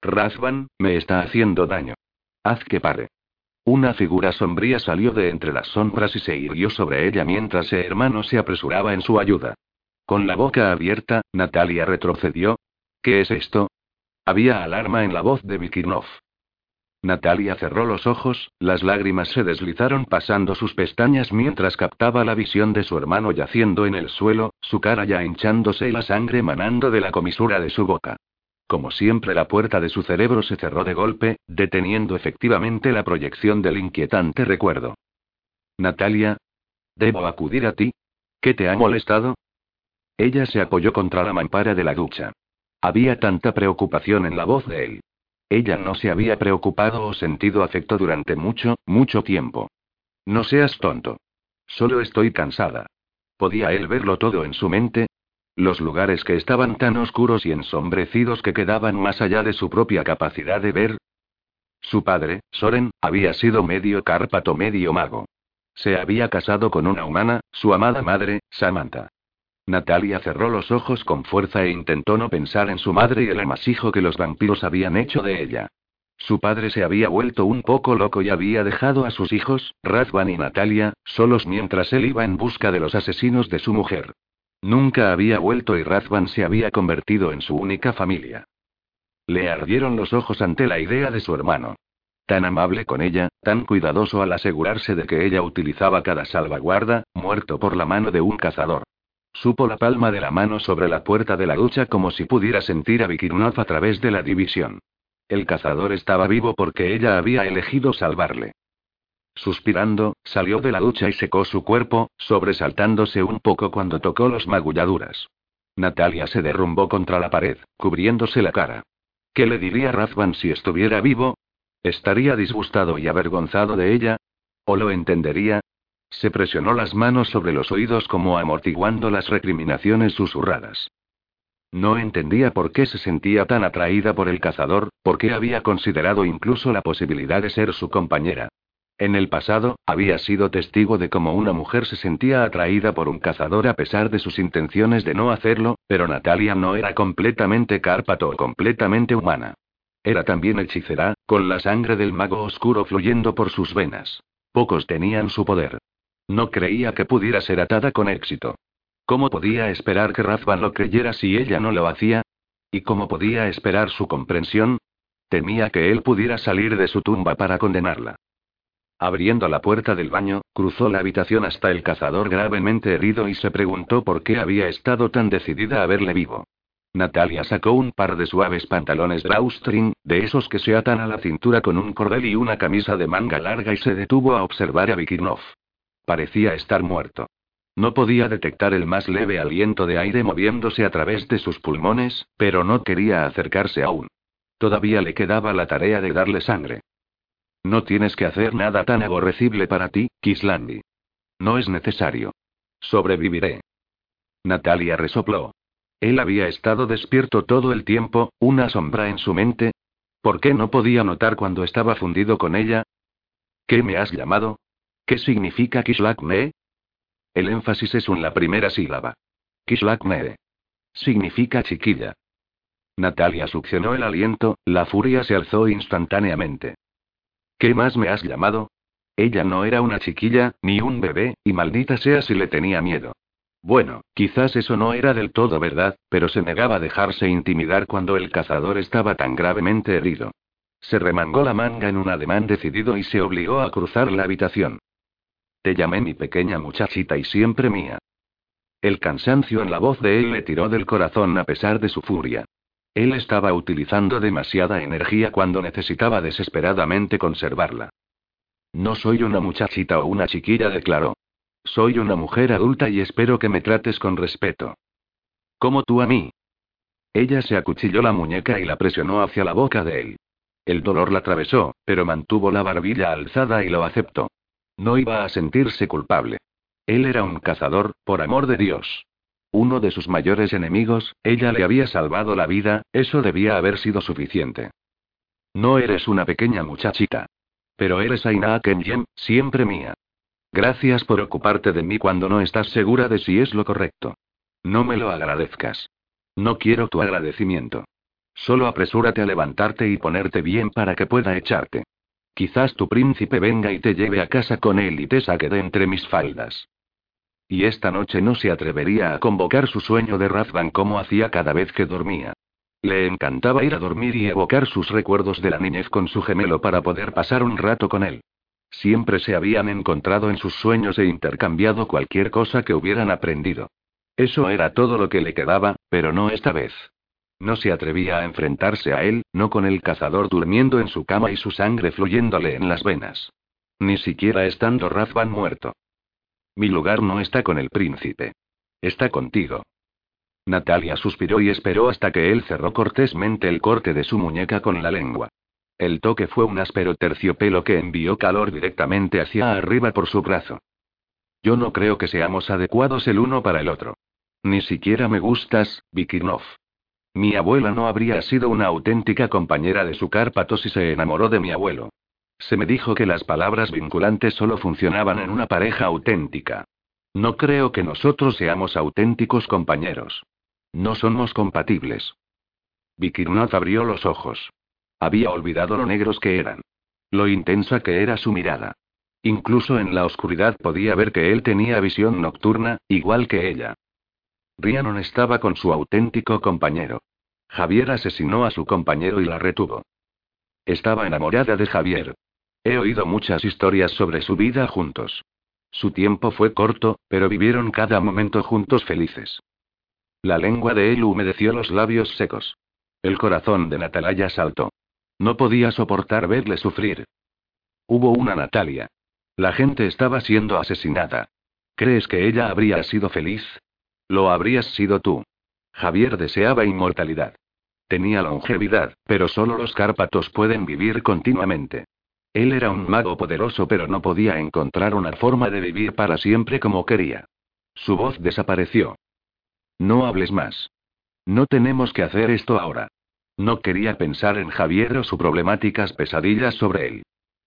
Razvan, me está haciendo daño. Haz que pare. Una figura sombría salió de entre las sombras y se irguió sobre ella mientras su hermano se apresuraba en su ayuda. Con la boca abierta, Natalia retrocedió. ¿Qué es esto? Había alarma en la voz de Vikirnov. Natalia cerró los ojos, las lágrimas se deslizaron pasando sus pestañas mientras captaba la visión de su hermano yaciendo en el suelo, su cara ya hinchándose y la sangre manando de la comisura de su boca. Como siempre la puerta de su cerebro se cerró de golpe, deteniendo efectivamente la proyección del inquietante recuerdo. Natalia. ¿Debo acudir a ti? ¿Qué te ha molestado? Ella se apoyó contra la mampara de la ducha. Había tanta preocupación en la voz de él. Ella no se había preocupado o sentido afecto durante mucho, mucho tiempo. No seas tonto. Solo estoy cansada. ¿Podía él verlo todo en su mente? Los lugares que estaban tan oscuros y ensombrecidos que quedaban más allá de su propia capacidad de ver. Su padre, Soren, había sido medio cárpato, medio mago. Se había casado con una humana, su amada madre, Samantha. Natalia cerró los ojos con fuerza e intentó no pensar en su madre y el amasijo que los vampiros habían hecho de ella. Su padre se había vuelto un poco loco y había dejado a sus hijos, Razvan y Natalia, solos mientras él iba en busca de los asesinos de su mujer. Nunca había vuelto y Razvan se había convertido en su única familia. Le ardieron los ojos ante la idea de su hermano. Tan amable con ella, tan cuidadoso al asegurarse de que ella utilizaba cada salvaguarda, muerto por la mano de un cazador. Supo la palma de la mano sobre la puerta de la ducha como si pudiera sentir a Vikirnov a través de la división. El cazador estaba vivo porque ella había elegido salvarle. Suspirando, salió de la ducha y secó su cuerpo, sobresaltándose un poco cuando tocó los magulladuras. Natalia se derrumbó contra la pared, cubriéndose la cara. ¿Qué le diría Razvan si estuviera vivo? ¿Estaría disgustado y avergonzado de ella? ¿O lo entendería? Se presionó las manos sobre los oídos como amortiguando las recriminaciones susurradas. No entendía por qué se sentía tan atraída por el cazador, por qué había considerado incluso la posibilidad de ser su compañera. En el pasado, había sido testigo de cómo una mujer se sentía atraída por un cazador a pesar de sus intenciones de no hacerlo, pero Natalia no era completamente cárpato o completamente humana. Era también hechicera, con la sangre del mago oscuro fluyendo por sus venas. Pocos tenían su poder. No creía que pudiera ser atada con éxito. ¿Cómo podía esperar que Razvan lo creyera si ella no lo hacía? ¿Y cómo podía esperar su comprensión? Temía que él pudiera salir de su tumba para condenarla. Abriendo la puerta del baño, cruzó la habitación hasta el cazador gravemente herido y se preguntó por qué había estado tan decidida a verle vivo. Natalia sacó un par de suaves pantalones drawstring, de esos que se atan a la cintura con un cordel y una camisa de manga larga y se detuvo a observar a Vikirnov. Parecía estar muerto. No podía detectar el más leve aliento de aire moviéndose a través de sus pulmones, pero no quería acercarse aún. Todavía le quedaba la tarea de darle sangre. No tienes que hacer nada tan aborrecible para ti, Kislandi. No es necesario. Sobreviviré. Natalia resopló. Él había estado despierto todo el tiempo, una sombra en su mente. ¿Por qué no podía notar cuando estaba fundido con ella? ¿Qué me has llamado? ¿Qué significa Kislakme? El énfasis es en la primera sílaba. Kislakme. Significa chiquilla. Natalia succionó el aliento, la furia se alzó instantáneamente. ¿Qué más me has llamado? Ella no era una chiquilla, ni un bebé, y maldita sea si le tenía miedo. Bueno, quizás eso no era del todo verdad, pero se negaba a dejarse intimidar cuando el cazador estaba tan gravemente herido. Se remangó la manga en un ademán decidido y se obligó a cruzar la habitación. Te llamé mi pequeña muchachita y siempre mía. El cansancio en la voz de él le tiró del corazón a pesar de su furia. Él estaba utilizando demasiada energía cuando necesitaba desesperadamente conservarla. No soy una muchachita o una chiquilla, declaró. Soy una mujer adulta y espero que me trates con respeto. Como tú a mí. Ella se acuchilló la muñeca y la presionó hacia la boca de él. El dolor la atravesó, pero mantuvo la barbilla alzada y lo aceptó. No iba a sentirse culpable. Él era un cazador, por amor de Dios. Uno de sus mayores enemigos, ella le había salvado la vida, eso debía haber sido suficiente. No eres una pequeña muchachita. Pero eres Aina Kenyem, siempre mía. Gracias por ocuparte de mí cuando no estás segura de si es lo correcto. No me lo agradezcas. No quiero tu agradecimiento. Solo apresúrate a levantarte y ponerte bien para que pueda echarte. Quizás tu príncipe venga y te lleve a casa con él y te saque de entre mis faldas. Y esta noche no se atrevería a convocar su sueño de Razvan como hacía cada vez que dormía. Le encantaba ir a dormir y evocar sus recuerdos de la niñez con su gemelo para poder pasar un rato con él. Siempre se habían encontrado en sus sueños e intercambiado cualquier cosa que hubieran aprendido. Eso era todo lo que le quedaba, pero no esta vez. No se atrevía a enfrentarse a él, no con el cazador durmiendo en su cama y su sangre fluyéndole en las venas. Ni siquiera estando Razvan muerto. Mi lugar no está con el príncipe. Está contigo. Natalia suspiró y esperó hasta que él cerró cortésmente el corte de su muñeca con la lengua. El toque fue un áspero terciopelo que envió calor directamente hacia arriba por su brazo. Yo no creo que seamos adecuados el uno para el otro. Ni siquiera me gustas, Vikirnov. Mi abuela no habría sido una auténtica compañera de su Cárpato si se enamoró de mi abuelo. Se me dijo que las palabras vinculantes solo funcionaban en una pareja auténtica. No creo que nosotros seamos auténticos compañeros. No somos compatibles. Vikirnath abrió los ojos. Había olvidado lo negros que eran. Lo intensa que era su mirada. Incluso en la oscuridad podía ver que él tenía visión nocturna, igual que ella. Rhiannon estaba con su auténtico compañero. Javier asesinó a su compañero y la retuvo. Estaba enamorada de Javier. He oído muchas historias sobre su vida juntos. Su tiempo fue corto, pero vivieron cada momento juntos felices. La lengua de él humedeció los labios secos. El corazón de Natalaya saltó. No podía soportar verle sufrir. Hubo una Natalia. La gente estaba siendo asesinada. ¿Crees que ella habría sido feliz? Lo habrías sido tú. Javier deseaba inmortalidad. Tenía longevidad, pero solo los Cárpatos pueden vivir continuamente. Él era un mago poderoso, pero no podía encontrar una forma de vivir para siempre como quería. Su voz desapareció. No hables más. No tenemos que hacer esto ahora. No quería pensar en Javier o sus problemáticas pesadillas sobre él.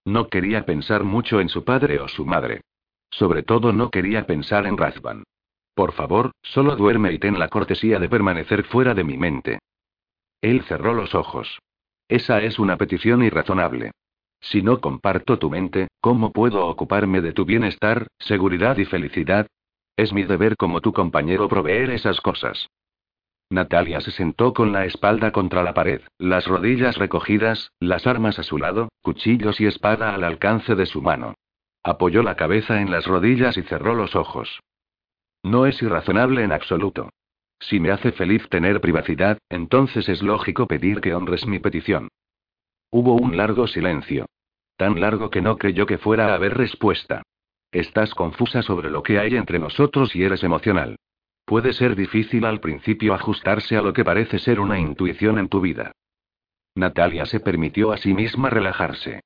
No quería pensar mucho en su padre o su madre. Sobre todo no quería pensar en Razvan. Por favor, solo duerme y ten la cortesía de permanecer fuera de mi mente. Él cerró los ojos. Esa es una petición irrazonable. Si no comparto tu mente, ¿cómo puedo ocuparme de tu bienestar, seguridad y felicidad? Es mi deber como tu compañero proveer esas cosas. Natalia se sentó con la espalda contra la pared, las rodillas recogidas, las armas a su lado, cuchillos y espada al alcance de su mano. Apoyó la cabeza en las rodillas y cerró los ojos. No es irrazonable en absoluto. Si me hace feliz tener privacidad, entonces es lógico pedir que honres mi petición. Hubo un largo silencio. Tan largo que no creyó que fuera a haber respuesta. Estás confusa sobre lo que hay entre nosotros y eres emocional. Puede ser difícil al principio ajustarse a lo que parece ser una intuición en tu vida. Natalia se permitió a sí misma relajarse.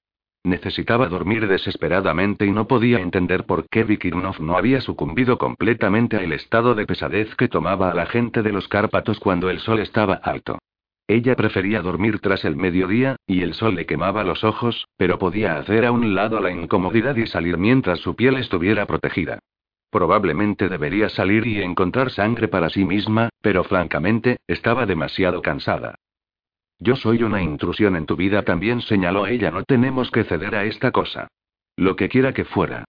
Necesitaba dormir desesperadamente y no podía entender por qué Vikirnov no había sucumbido completamente al estado de pesadez que tomaba a la gente de los Cárpatos cuando el sol estaba alto. Ella prefería dormir tras el mediodía, y el sol le quemaba los ojos, pero podía hacer a un lado la incomodidad y salir mientras su piel estuviera protegida. Probablemente debería salir y encontrar sangre para sí misma, pero francamente, estaba demasiado cansada. Yo soy una intrusión en tu vida también señaló ella, no tenemos que ceder a esta cosa. Lo que quiera que fuera.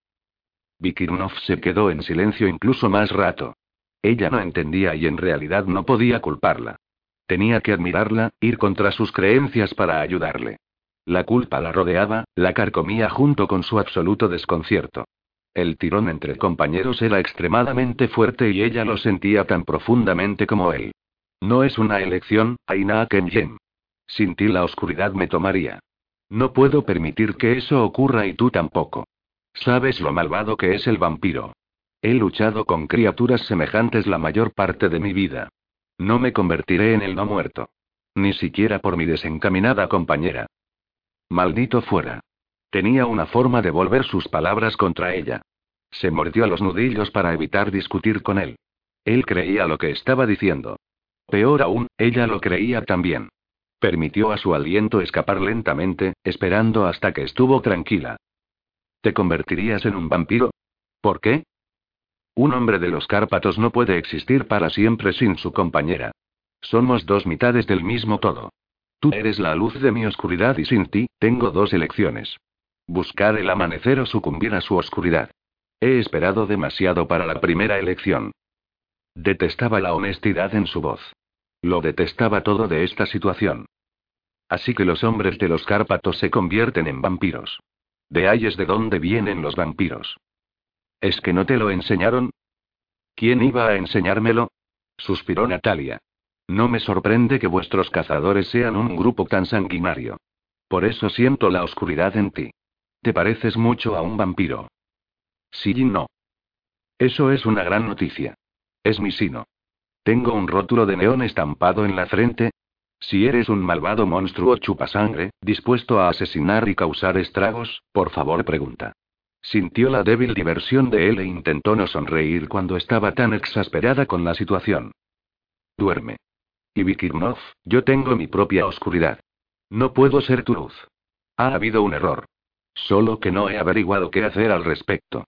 Vikirnov se quedó en silencio incluso más rato. Ella no entendía y en realidad no podía culparla. Tenía que admirarla, ir contra sus creencias para ayudarle. La culpa la rodeaba, la carcomía junto con su absoluto desconcierto. El tirón entre compañeros era extremadamente fuerte y ella lo sentía tan profundamente como él. No es una elección, Aina Kenyen. Sin ti la oscuridad me tomaría. No puedo permitir que eso ocurra y tú tampoco. Sabes lo malvado que es el vampiro. He luchado con criaturas semejantes la mayor parte de mi vida. No me convertiré en el no muerto. Ni siquiera por mi desencaminada compañera. Maldito fuera. Tenía una forma de volver sus palabras contra ella. Se mordió a los nudillos para evitar discutir con él. Él creía lo que estaba diciendo. Peor aún, ella lo creía también. Permitió a su aliento escapar lentamente, esperando hasta que estuvo tranquila. ¿Te convertirías en un vampiro? ¿Por qué? Un hombre de los Cárpatos no puede existir para siempre sin su compañera. Somos dos mitades del mismo todo. Tú eres la luz de mi oscuridad y sin ti, tengo dos elecciones. Buscar el amanecer o sucumbir a su oscuridad. He esperado demasiado para la primera elección. Detestaba la honestidad en su voz. Lo detestaba todo de esta situación. Así que los hombres de los Cárpatos se convierten en vampiros. De ahí es de dónde vienen los vampiros. ¿Es que no te lo enseñaron? ¿Quién iba a enseñármelo? suspiró Natalia. No me sorprende que vuestros cazadores sean un grupo tan sanguinario. Por eso siento la oscuridad en ti. Te pareces mucho a un vampiro. Sí y no. Eso es una gran noticia. Es mi sino. Tengo un rótulo de neón estampado en la frente. Si eres un malvado monstruo chupasangre, dispuesto a asesinar y causar estragos, por favor pregunta. Sintió la débil diversión de él e intentó no sonreír cuando estaba tan exasperada con la situación. Duerme. Y Vikirnov, yo tengo mi propia oscuridad. No puedo ser tu luz. Ha habido un error. Solo que no he averiguado qué hacer al respecto.